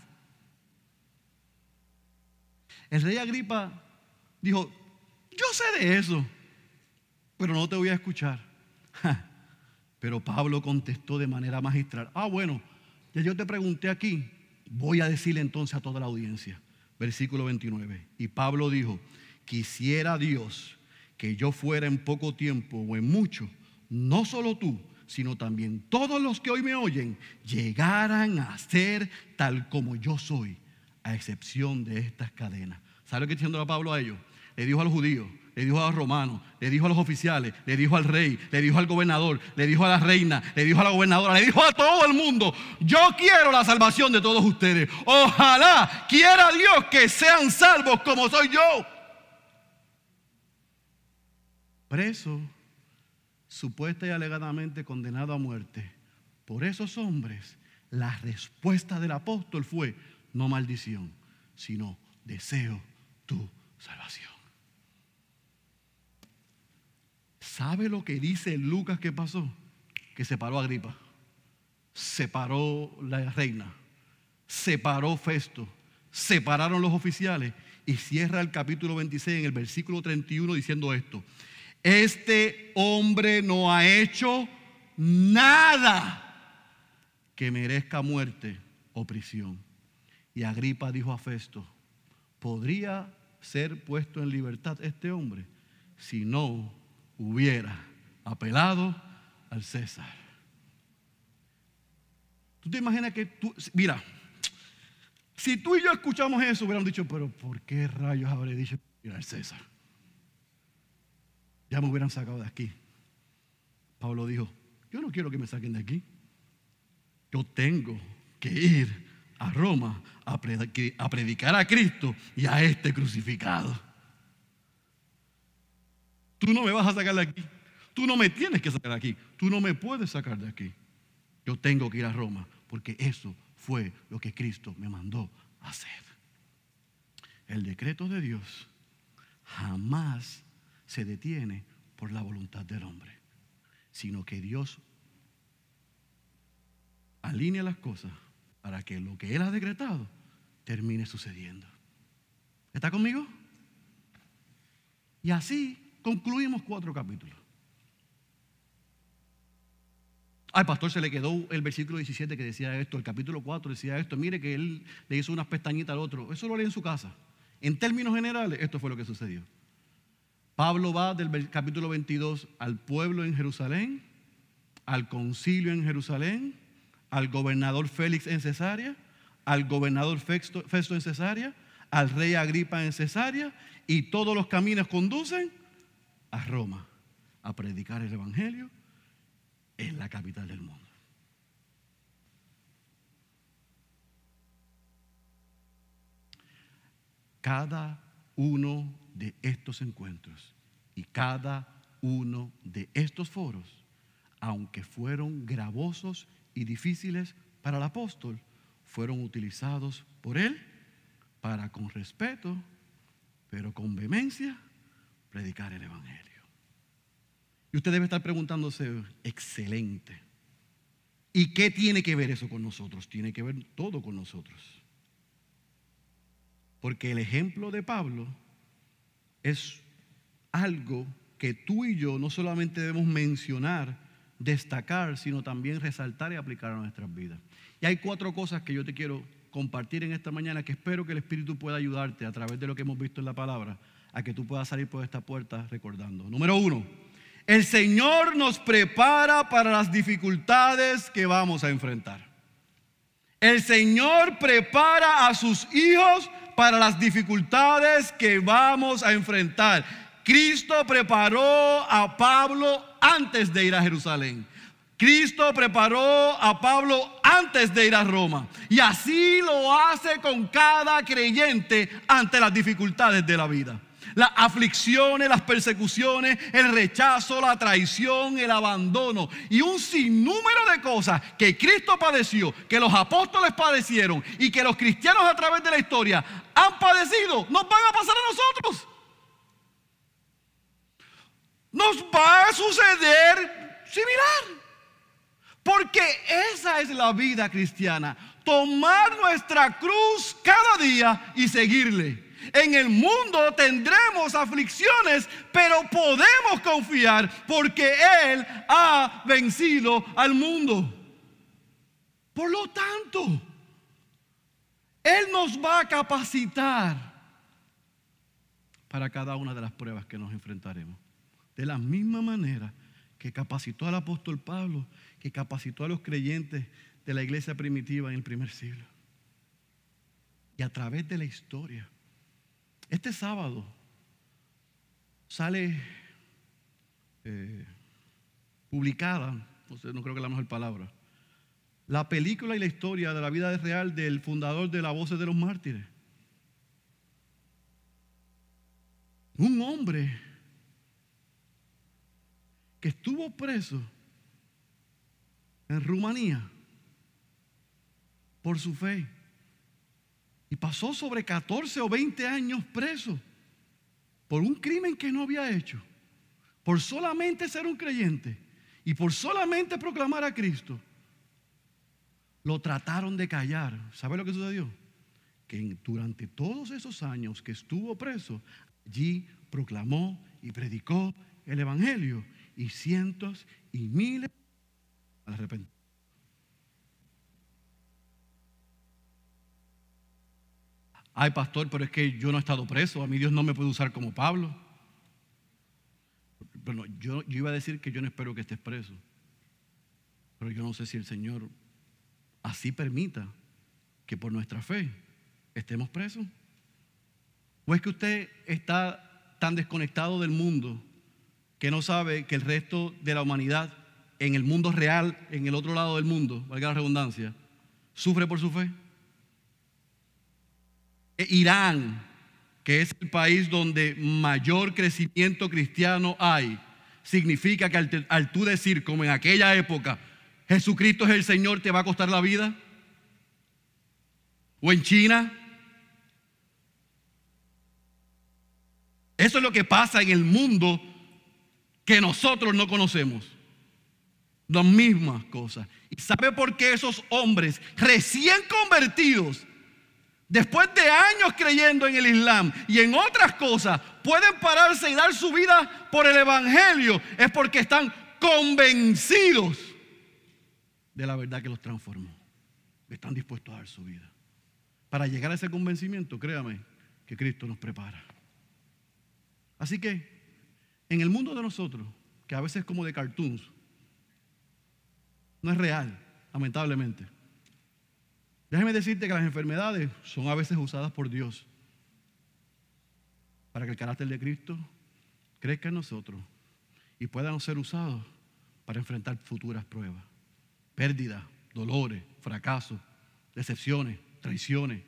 El rey Agripa dijo, yo sé de eso, pero no te voy a escuchar. Pero Pablo contestó de manera magistral, ah, bueno, ya yo te pregunté aquí, voy a decirle entonces a toda la audiencia versículo 29. Y Pablo dijo, quisiera Dios que yo fuera en poco tiempo o en mucho, no solo tú, sino también todos los que hoy me oyen llegaran a ser tal como yo soy, a excepción de estas cadenas. ¿Sabe lo que está Pablo a ellos? Le dijo a los judíos, le dijo a los romanos, le dijo a los oficiales, le dijo al rey, le dijo al gobernador, le dijo a la reina, le dijo a la gobernadora, le dijo a todo el mundo, yo quiero la salvación de todos ustedes. Ojalá quiera Dios que sean salvos como soy yo. Preso, supuesta y alegadamente condenado a muerte por esos hombres, la respuesta del apóstol fue no maldición, sino deseo tu salvación. ¿Sabe lo que dice Lucas que pasó? Que se paró Agripa, se paró la reina, se paró Festo, se pararon los oficiales y cierra el capítulo 26 en el versículo 31 diciendo esto. Este hombre no ha hecho nada que merezca muerte o prisión. Y Agripa dijo a Festo, ¿podría ser puesto en libertad este hombre si no hubiera apelado al César. ¿Tú te imaginas que tú, mira, si tú y yo escuchamos eso, hubiéramos dicho, pero ¿por qué rayos habré dicho al César? Ya me hubieran sacado de aquí. Pablo dijo, yo no quiero que me saquen de aquí. Yo tengo que ir a Roma a predicar a Cristo y a este crucificado. Tú no me vas a sacar de aquí. Tú no me tienes que sacar de aquí. Tú no me puedes sacar de aquí. Yo tengo que ir a Roma porque eso fue lo que Cristo me mandó hacer. El decreto de Dios jamás se detiene por la voluntad del hombre, sino que Dios alinea las cosas para que lo que Él ha decretado termine sucediendo. ¿Está conmigo? Y así concluimos cuatro capítulos. Al pastor se le quedó el versículo 17 que decía esto, el capítulo 4 decía esto. Mire que él le hizo unas pestañitas al otro. Eso lo lee en su casa. En términos generales, esto fue lo que sucedió. Pablo va del capítulo 22 al pueblo en Jerusalén, al concilio en Jerusalén, al gobernador Félix en Cesarea, al gobernador Festo en Cesarea, al rey Agripa en Cesarea, y todos los caminos conducen a Roma a predicar el Evangelio en la capital del mundo. Cada uno de estos encuentros y cada uno de estos foros, aunque fueron gravosos y difíciles para el apóstol, fueron utilizados por él para con respeto, pero con vehemencia, predicar el Evangelio. Y usted debe estar preguntándose, excelente. ¿Y qué tiene que ver eso con nosotros? Tiene que ver todo con nosotros. Porque el ejemplo de Pablo es algo que tú y yo no solamente debemos mencionar, destacar, sino también resaltar y aplicar a nuestras vidas. Y hay cuatro cosas que yo te quiero compartir en esta mañana que espero que el Espíritu pueda ayudarte a través de lo que hemos visto en la palabra a que tú puedas salir por esta puerta recordando. Número uno, el Señor nos prepara para las dificultades que vamos a enfrentar. El Señor prepara a sus hijos para las dificultades que vamos a enfrentar. Cristo preparó a Pablo antes de ir a Jerusalén. Cristo preparó a Pablo antes de ir a Roma. Y así lo hace con cada creyente ante las dificultades de la vida las aflicciones, las persecuciones, el rechazo, la traición, el abandono y un sinnúmero de cosas que Cristo padeció, que los apóstoles padecieron y que los cristianos a través de la historia han padecido, nos van a pasar a nosotros. Nos va a suceder similar. Porque esa es la vida cristiana. Tomar nuestra cruz cada día y seguirle. En el mundo tendremos aflicciones, pero podemos confiar porque Él ha vencido al mundo. Por lo tanto, Él nos va a capacitar para cada una de las pruebas que nos enfrentaremos. De la misma manera que capacitó al apóstol Pablo, que capacitó a los creyentes de la iglesia primitiva en el primer siglo. Y a través de la historia. Este sábado sale eh, publicada, no creo que la mejor palabra, la película y la historia de la vida real del fundador de la Voces de los Mártires. Un hombre que estuvo preso en Rumanía por su fe y pasó sobre 14 o 20 años preso por un crimen que no había hecho, por solamente ser un creyente y por solamente proclamar a Cristo. Lo trataron de callar. ¿Sabe lo que sucedió? Que durante todos esos años que estuvo preso, allí proclamó y predicó el Evangelio y cientos y miles al arrepentimiento. Ay, pastor, pero es que yo no he estado preso, a mí Dios no me puede usar como Pablo. Bueno, yo, yo iba a decir que yo no espero que estés preso, pero yo no sé si el Señor así permita que por nuestra fe estemos presos. ¿O es que usted está tan desconectado del mundo que no sabe que el resto de la humanidad en el mundo real, en el otro lado del mundo, valga la redundancia, sufre por su fe? E Irán, que es el país donde mayor crecimiento cristiano hay, significa que al, al, tú decir, como en aquella época, Jesucristo es el Señor, te va a costar la vida. O en China. Eso es lo que pasa en el mundo que nosotros no conocemos. Las mismas cosas. ¿Y sabe por qué esos hombres recién convertidos después de años creyendo en el Islam y en otras cosas, pueden pararse y dar su vida por el Evangelio, es porque están convencidos de la verdad que los transformó. Están dispuestos a dar su vida. Para llegar a ese convencimiento, créame que Cristo nos prepara. Así que, en el mundo de nosotros, que a veces es como de cartoons, no es real, lamentablemente. Déjeme decirte que las enfermedades son a veces usadas por Dios para que el carácter de Cristo crezca en nosotros y puedan ser usados para enfrentar futuras pruebas, pérdidas, dolores, fracasos, decepciones, traiciones.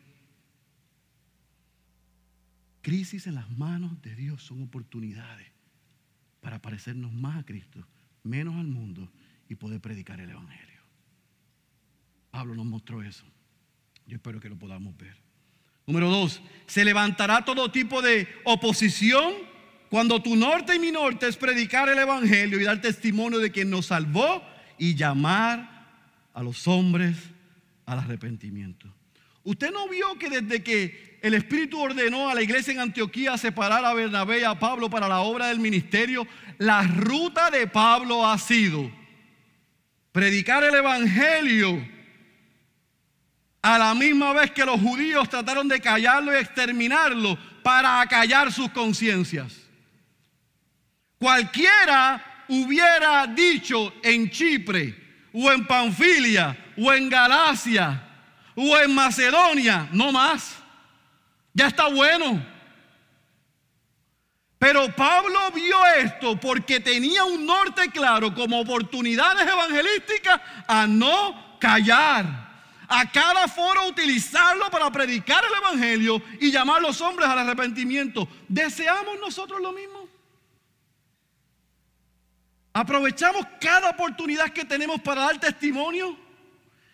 Crisis en las manos de Dios son oportunidades para parecernos más a Cristo, menos al mundo y poder predicar el Evangelio. Pablo nos mostró eso. Yo espero que lo podamos ver. Número dos, se levantará todo tipo de oposición cuando tu norte y mi norte es predicar el Evangelio y dar testimonio de quien nos salvó y llamar a los hombres al arrepentimiento. Usted no vio que desde que el Espíritu ordenó a la iglesia en Antioquía separar a Bernabé y a Pablo para la obra del ministerio, la ruta de Pablo ha sido predicar el Evangelio a la misma vez que los judíos trataron de callarlo y exterminarlo para acallar sus conciencias. Cualquiera hubiera dicho en Chipre o en Panfilia o en Galacia o en Macedonia, no más. Ya está bueno. Pero Pablo vio esto porque tenía un norte claro como oportunidades evangelísticas a no callar a cada foro utilizarlo para predicar el Evangelio y llamar a los hombres al arrepentimiento. ¿Deseamos nosotros lo mismo? ¿Aprovechamos cada oportunidad que tenemos para dar testimonio?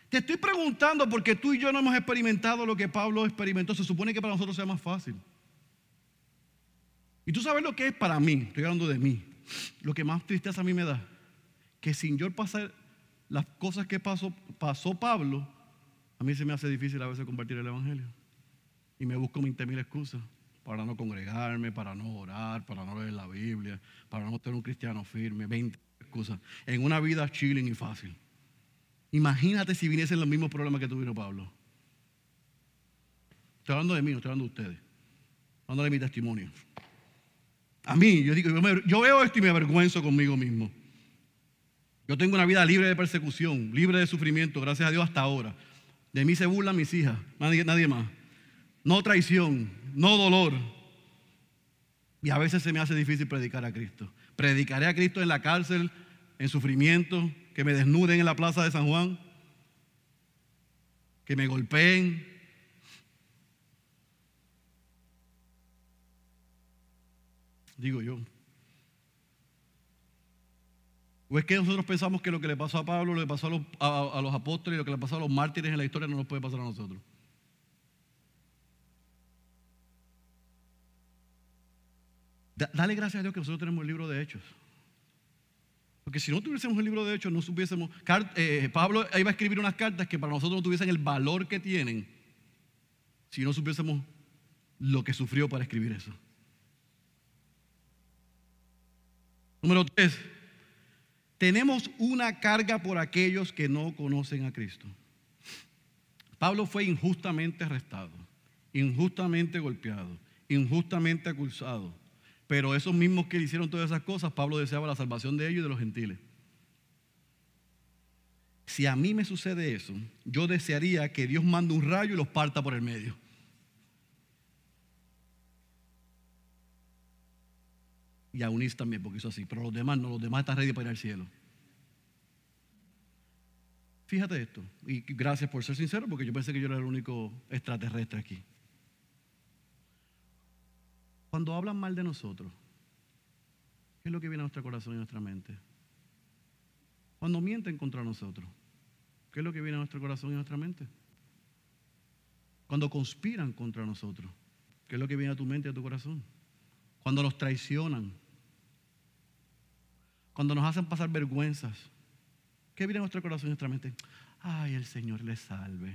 Te estoy preguntando porque tú y yo no hemos experimentado lo que Pablo experimentó. Se supone que para nosotros sea más fácil. Y tú sabes lo que es para mí, estoy hablando de mí, lo que más tristeza a mí me da, que sin yo pasar las cosas que pasó, pasó Pablo, a mí se me hace difícil a veces compartir el Evangelio. Y me busco 20 mil excusas para no congregarme, para no orar, para no leer la Biblia, para no ser un cristiano firme. 20 excusas. En una vida chilling y fácil. Imagínate si viniesen los mismos problemas que tuvieron Pablo. Estoy hablando de mí, no estoy hablando de ustedes. De mi testimonio. A mí, yo digo, yo, veo esto y me avergüenzo conmigo mismo. Yo tengo una vida libre de persecución, libre de sufrimiento, gracias a Dios hasta ahora. De mí se burlan mis hijas, nadie, más. No traición, no dolor. Y a veces se me hace difícil predicar a Cristo. Predicaré a Cristo en la cárcel, en sufrimiento, que me desnuden en la plaza de San Juan, que me golpeen. Digo yo. ¿O es que nosotros pensamos que lo que le pasó a Pablo, lo que le pasó a los, a los apóstoles lo que le pasó a los mártires en la historia no nos puede pasar a nosotros? Dale gracias a Dios que nosotros tenemos el libro de Hechos. Porque si no tuviésemos el libro de Hechos, no supiésemos. Eh, Pablo iba a escribir unas cartas que para nosotros no tuviesen el valor que tienen si no supiésemos lo que sufrió para escribir eso. Número tres, tenemos una carga por aquellos que no conocen a Cristo. Pablo fue injustamente arrestado, injustamente golpeado, injustamente acusado. Pero esos mismos que le hicieron todas esas cosas, Pablo deseaba la salvación de ellos y de los gentiles. Si a mí me sucede eso, yo desearía que Dios mande un rayo y los parta por el medio. Y a Unis también, porque hizo así. Pero los demás no, los demás están ready para ir al cielo. Fíjate esto, y gracias por ser sincero, porque yo pensé que yo era el único extraterrestre aquí. Cuando hablan mal de nosotros, ¿qué es lo que viene a nuestro corazón y a nuestra mente? Cuando mienten contra nosotros, ¿qué es lo que viene a nuestro corazón y a nuestra mente? Cuando conspiran contra nosotros, ¿qué es lo que viene a tu mente y a tu corazón? Cuando nos traicionan, cuando nos hacen pasar vergüenzas, ¿qué viene a nuestro corazón y nuestra mente? Ay, el Señor le salve.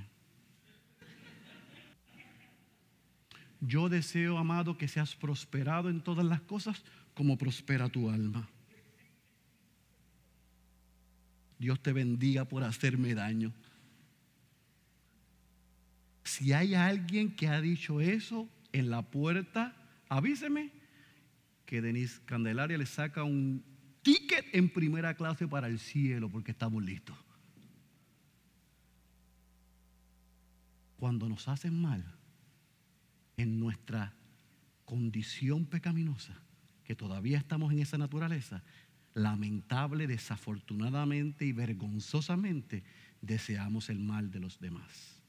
Yo deseo, amado, que seas prosperado en todas las cosas como prospera tu alma. Dios te bendiga por hacerme daño. Si hay alguien que ha dicho eso en la puerta, avíseme que Denise Candelaria le saca un ticket en primera clase para el cielo porque estamos listos. Cuando nos hacen mal, en nuestra condición pecaminosa, que todavía estamos en esa naturaleza, lamentable, desafortunadamente y vergonzosamente deseamos el mal de los demás.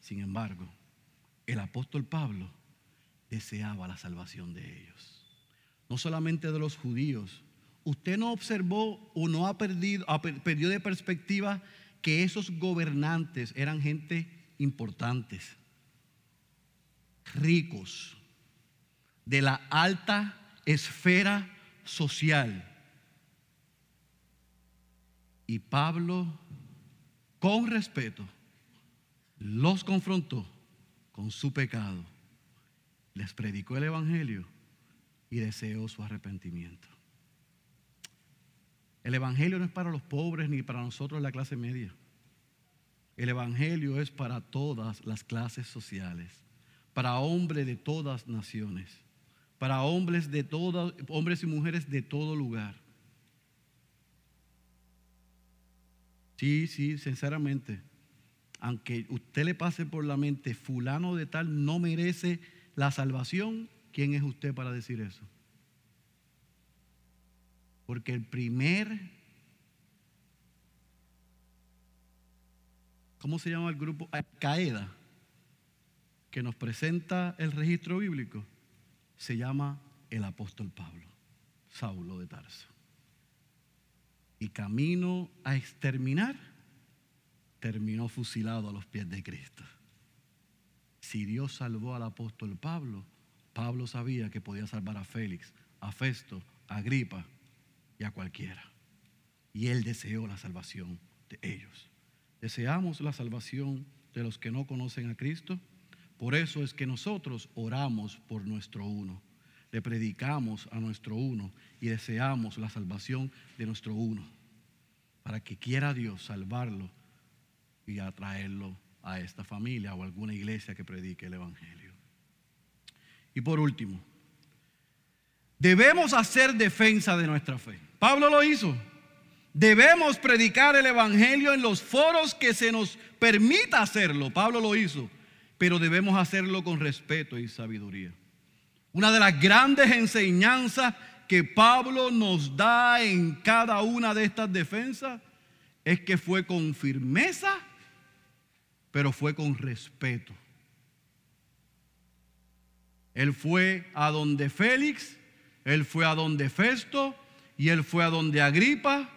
Sin embargo, el apóstol Pablo deseaba la salvación de ellos. No solamente de los judíos. Usted no observó o no ha perdido, de perspectiva que esos gobernantes eran gente importantes, ricos, de la alta esfera social. Y Pablo, con respeto, los confrontó con su pecado, les predicó el Evangelio y deseó su arrepentimiento. El Evangelio no es para los pobres ni para nosotros la clase media. El Evangelio es para todas las clases sociales, para hombres de todas naciones, para hombres de todas, hombres y mujeres de todo lugar. Sí, sí, sinceramente, aunque usted le pase por la mente, fulano de tal no merece la salvación, ¿quién es usted para decir eso? Porque el primer ¿cómo se llama el grupo? Al-Qaeda, que nos presenta el registro bíblico, se llama el apóstol Pablo, Saulo de Tarso. Y camino a exterminar, terminó fusilado a los pies de Cristo. Si Dios salvó al apóstol Pablo, Pablo sabía que podía salvar a Félix, a Festo, a Agripa y a cualquiera. Y él deseó la salvación de ellos. Deseamos la salvación de los que no conocen a Cristo. Por eso es que nosotros oramos por nuestro uno. Le predicamos a nuestro uno y deseamos la salvación de nuestro uno. Para que quiera Dios salvarlo y atraerlo a esta familia o a alguna iglesia que predique el Evangelio. Y por último, Debemos hacer defensa de nuestra fe. Pablo lo hizo. Debemos predicar el Evangelio en los foros que se nos permita hacerlo. Pablo lo hizo. Pero debemos hacerlo con respeto y sabiduría. Una de las grandes enseñanzas que Pablo nos da en cada una de estas defensas es que fue con firmeza, pero fue con respeto. Él fue a donde Félix, él fue a donde Festo y él fue a donde Agripa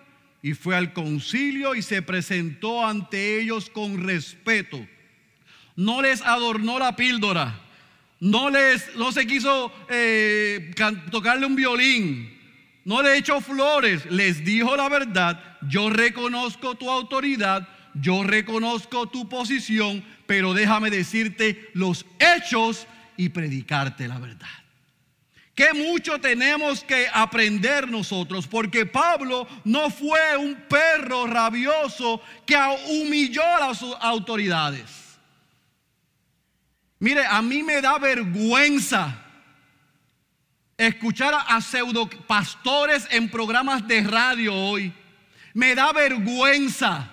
y fue al concilio y se presentó ante ellos con respeto. No les adornó la píldora, no, les, no se quiso eh, tocarle un violín, no le echó flores, les dijo la verdad, yo reconozco tu autoridad, yo reconozco tu posición, pero déjame decirte los hechos y predicarte la verdad. Que mucho tenemos que aprender nosotros, porque Pablo no fue un perro rabioso que humilló a las autoridades. Mire, a mí me da vergüenza escuchar a pseudo pastores en programas de radio hoy. Me da vergüenza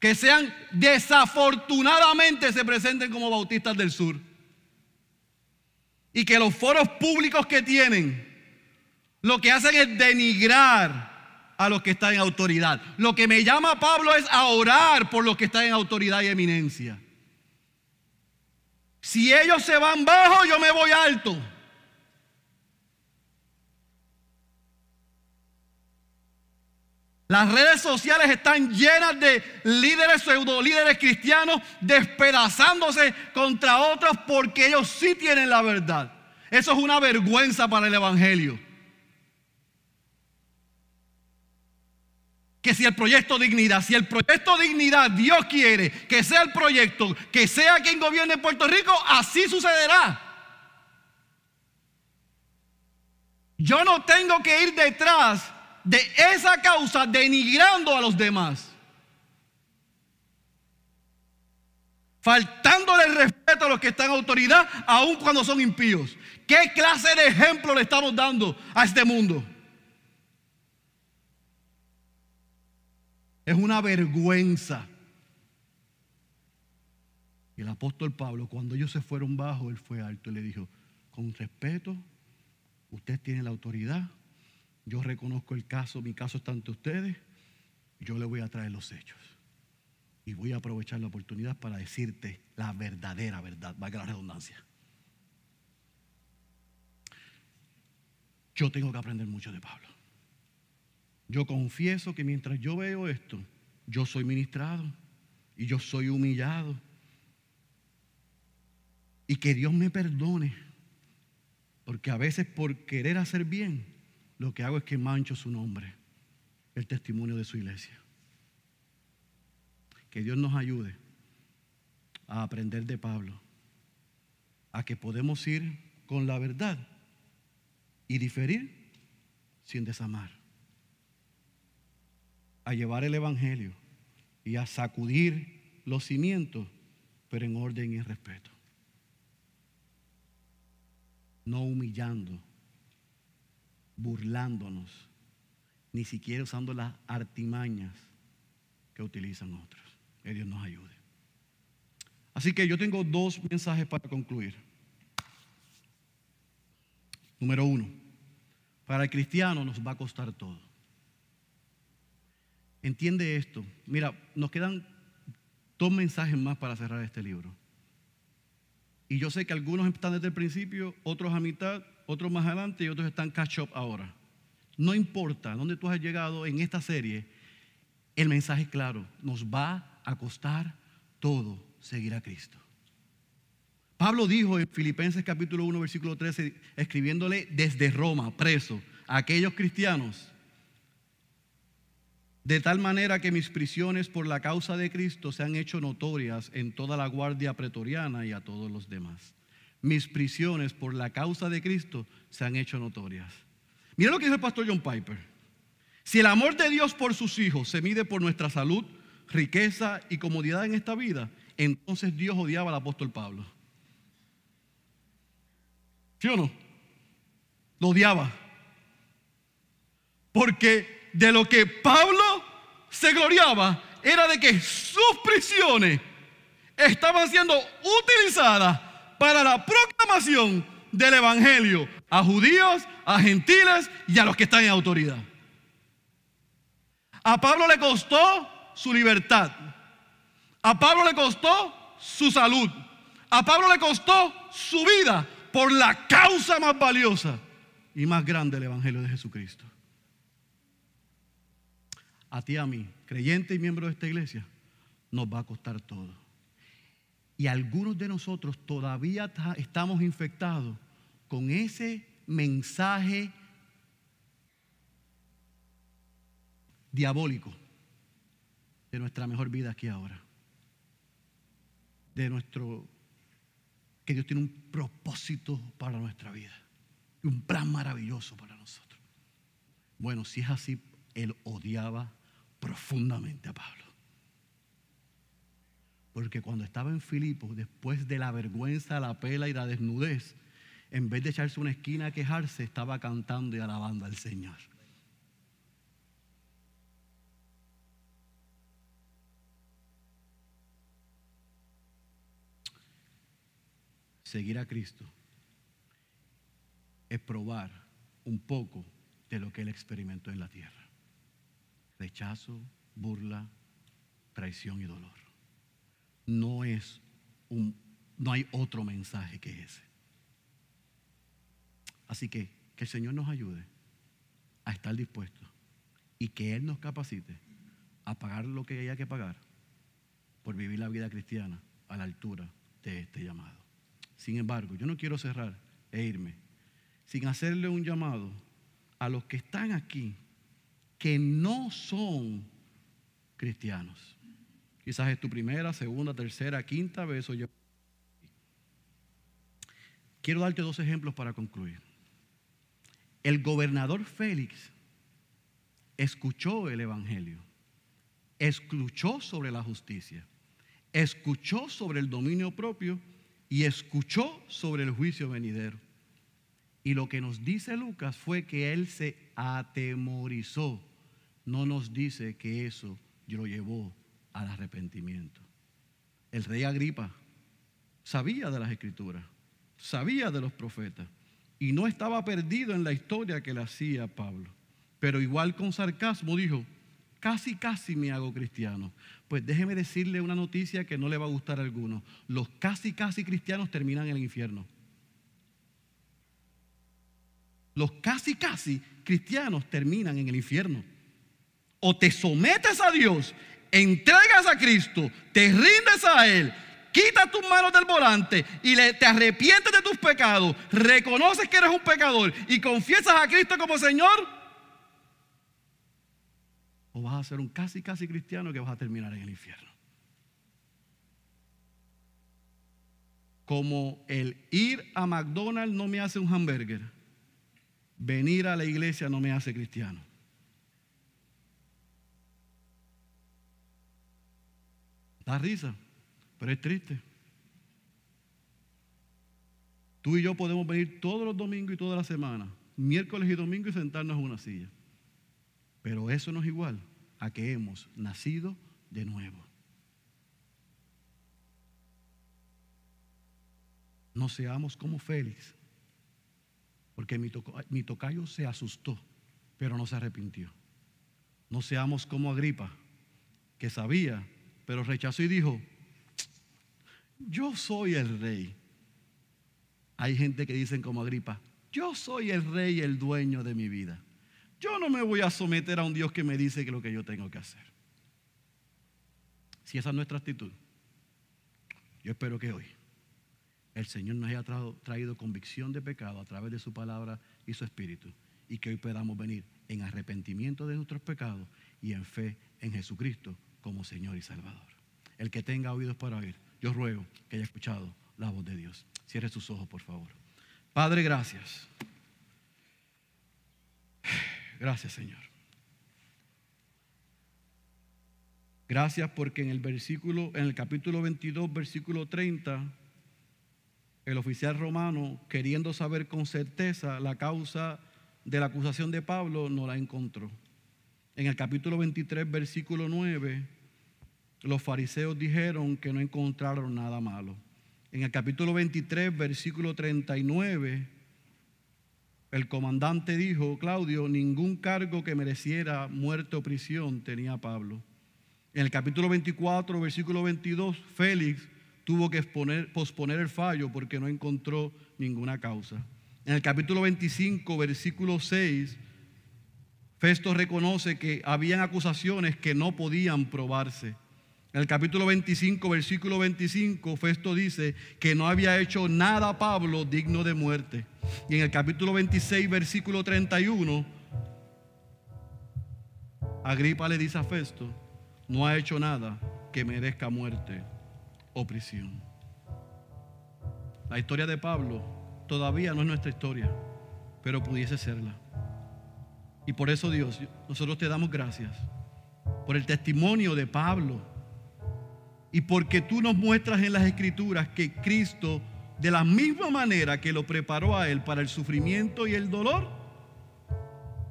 que sean desafortunadamente se presenten como bautistas del sur y que los foros públicos que tienen lo que hacen es denigrar a los que están en autoridad. Lo que me llama Pablo es a orar por los que están en autoridad y eminencia. Si ellos se van bajo, yo me voy alto. Las redes sociales están llenas de líderes, pseudo líderes cristianos despedazándose contra otros porque ellos sí tienen la verdad. Eso es una vergüenza para el Evangelio. Que si el proyecto dignidad, si el proyecto dignidad Dios quiere que sea el proyecto, que sea quien gobierne Puerto Rico, así sucederá. Yo no tengo que ir detrás de esa causa denigrando a los demás. Faltándole respeto a los que están en autoridad, aun cuando son impíos. ¿Qué clase de ejemplo le estamos dando a este mundo? Es una vergüenza. Y el apóstol Pablo, cuando ellos se fueron bajo, él fue alto y le dijo, con respeto, usted tiene la autoridad, yo reconozco el caso, mi caso está ante ustedes, yo le voy a traer los hechos. Y voy a aprovechar la oportunidad para decirte la verdadera verdad, valga la redundancia. Yo tengo que aprender mucho de Pablo. Yo confieso que mientras yo veo esto, yo soy ministrado y yo soy humillado. Y que Dios me perdone, porque a veces por querer hacer bien, lo que hago es que mancho su nombre, el testimonio de su iglesia. Que Dios nos ayude a aprender de Pablo, a que podemos ir con la verdad y diferir sin desamar, a llevar el Evangelio y a sacudir los cimientos, pero en orden y en respeto, no humillando burlándonos, ni siquiera usando las artimañas que utilizan otros. Que Dios nos ayude. Así que yo tengo dos mensajes para concluir. Número uno, para el cristiano nos va a costar todo. Entiende esto. Mira, nos quedan dos mensajes más para cerrar este libro. Y yo sé que algunos están desde el principio, otros a mitad, otros más adelante y otros están catch up ahora. No importa dónde tú has llegado en esta serie, el mensaje es claro, nos va a costar todo seguir a Cristo. Pablo dijo en Filipenses capítulo 1 versículo 13, escribiéndole desde Roma, preso, a aquellos cristianos, de tal manera que mis prisiones por la causa de Cristo se han hecho notorias en toda la guardia pretoriana y a todos los demás mis prisiones por la causa de Cristo se han hecho notorias. Mira lo que dice el pastor John Piper. Si el amor de Dios por sus hijos se mide por nuestra salud, riqueza y comodidad en esta vida, entonces Dios odiaba al apóstol Pablo. ¿Sí o no? lo odiaba. Porque de lo que Pablo se gloriaba era de que sus prisiones estaban siendo utilizadas para la proclamación del Evangelio a judíos, a gentiles y a los que están en autoridad. A Pablo le costó su libertad. A Pablo le costó su salud. A Pablo le costó su vida por la causa más valiosa y más grande del Evangelio de Jesucristo. A ti, a mí, creyente y miembro de esta iglesia, nos va a costar todo. Y algunos de nosotros todavía estamos infectados con ese mensaje diabólico de nuestra mejor vida aquí ahora. De nuestro, que Dios tiene un propósito para nuestra vida. Y un plan maravilloso para nosotros. Bueno, si es así, Él odiaba profundamente a Pablo. Porque cuando estaba en Filipo, después de la vergüenza, la pela y la desnudez, en vez de echarse una esquina a quejarse, estaba cantando y alabando al Señor. Seguir a Cristo es probar un poco de lo que Él experimentó en la tierra. Rechazo, burla, traición y dolor. No es un, no hay otro mensaje que ese. Así que que el Señor nos ayude a estar dispuestos y que Él nos capacite a pagar lo que haya que pagar por vivir la vida cristiana a la altura de este llamado. Sin embargo, yo no quiero cerrar e irme sin hacerle un llamado a los que están aquí que no son cristianos. Quizás es tu primera, segunda, tercera, quinta vez o yo. Quiero darte dos ejemplos para concluir. El gobernador Félix escuchó el Evangelio, escuchó sobre la justicia, escuchó sobre el dominio propio y escuchó sobre el juicio venidero. Y lo que nos dice Lucas fue que él se atemorizó. No nos dice que eso lo llevó al arrepentimiento. El rey Agripa sabía de las escrituras, sabía de los profetas y no estaba perdido en la historia que le hacía Pablo. Pero igual con sarcasmo dijo, casi, casi me hago cristiano. Pues déjeme decirle una noticia que no le va a gustar a alguno. Los casi, casi cristianos terminan en el infierno. Los casi, casi cristianos terminan en el infierno. O te sometes a Dios, entregas a Cristo, te rindes a Él, quitas tus manos del volante y te arrepientes de tus pecados, reconoces que eres un pecador y confiesas a Cristo como Señor, o vas a ser un casi, casi cristiano que vas a terminar en el infierno. Como el ir a McDonald's no me hace un hamburger, venir a la iglesia no me hace cristiano. Da risa. Pero es triste. Tú y yo podemos venir todos los domingos y toda la semana, miércoles y domingo y sentarnos en una silla. Pero eso no es igual a que hemos nacido de nuevo. No seamos como Félix, porque mi, mi tocayo se asustó, pero no se arrepintió. No seamos como Agripa, que sabía, pero rechazó y dijo, yo soy el rey. Hay gente que dicen como Agripa, yo soy el rey, el dueño de mi vida. Yo no me voy a someter a un Dios que me dice que lo que yo tengo que hacer. Si esa es nuestra actitud, yo espero que hoy el Señor nos haya traído convicción de pecado a través de su palabra y su espíritu y que hoy podamos venir en arrepentimiento de nuestros pecados y en fe en Jesucristo como Señor y Salvador. El que tenga oídos para oír yo ruego que haya escuchado la voz de Dios. Cierre sus ojos, por favor. Padre, gracias. Gracias, Señor. Gracias porque en el versículo, en el capítulo 22, versículo 30, el oficial romano, queriendo saber con certeza la causa de la acusación de Pablo, no la encontró. En el capítulo 23, versículo 9, los fariseos dijeron que no encontraron nada malo. En el capítulo 23, versículo 39, el comandante dijo, Claudio, ningún cargo que mereciera muerte o prisión tenía Pablo. En el capítulo 24, versículo 22, Félix tuvo que posponer el fallo porque no encontró ninguna causa. En el capítulo 25, versículo 6, Festo reconoce que habían acusaciones que no podían probarse. En el capítulo 25, versículo 25, Festo dice que no había hecho nada Pablo digno de muerte. Y en el capítulo 26, versículo 31, Agripa le dice a Festo, no ha hecho nada que merezca muerte o prisión. La historia de Pablo todavía no es nuestra historia, pero pudiese serla. Y por eso Dios, nosotros te damos gracias por el testimonio de Pablo y porque tú nos muestras en las escrituras que Cristo, de la misma manera que lo preparó a él para el sufrimiento y el dolor,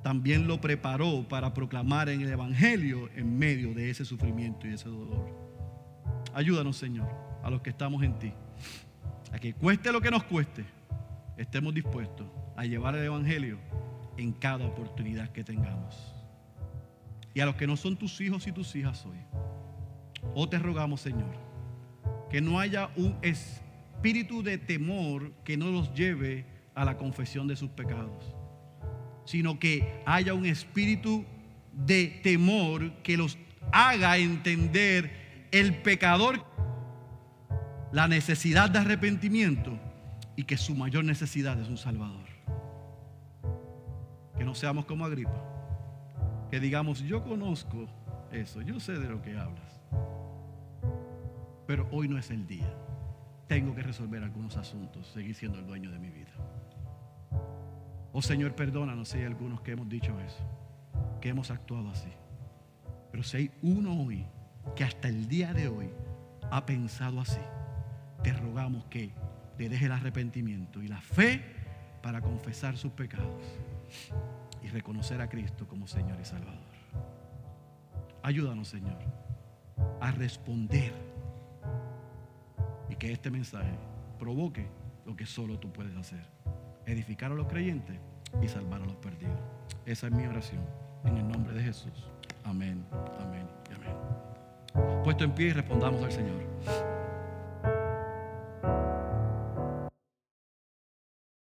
también lo preparó para proclamar en el Evangelio en medio de ese sufrimiento y ese dolor. Ayúdanos, Señor, a los que estamos en ti, a que cueste lo que nos cueste, estemos dispuestos a llevar el Evangelio en cada oportunidad que tengamos. Y a los que no son tus hijos y tus hijas hoy, oh, te rogamos, Señor, que no haya un espíritu de temor que no los lleve a la confesión de sus pecados, sino que haya un espíritu de temor que los haga entender el pecador, la necesidad de arrepentimiento y que su mayor necesidad es un Salvador. Que no seamos como Agripa, que digamos, yo conozco eso, yo sé de lo que hablas. Pero hoy no es el día. Tengo que resolver algunos asuntos, seguir siendo el dueño de mi vida. Oh Señor, perdónanos si hay algunos que hemos dicho eso, que hemos actuado así. Pero si hay uno hoy que hasta el día de hoy ha pensado así, te rogamos que le deje el arrepentimiento y la fe para confesar sus pecados y reconocer a Cristo como Señor y Salvador. Ayúdanos, Señor, a responder y que este mensaje provoque lo que solo tú puedes hacer. Edificar a los creyentes y salvar a los perdidos. Esa es mi oración. En el nombre de Jesús. Amén, amén y amén. Puesto en pie y respondamos al Señor.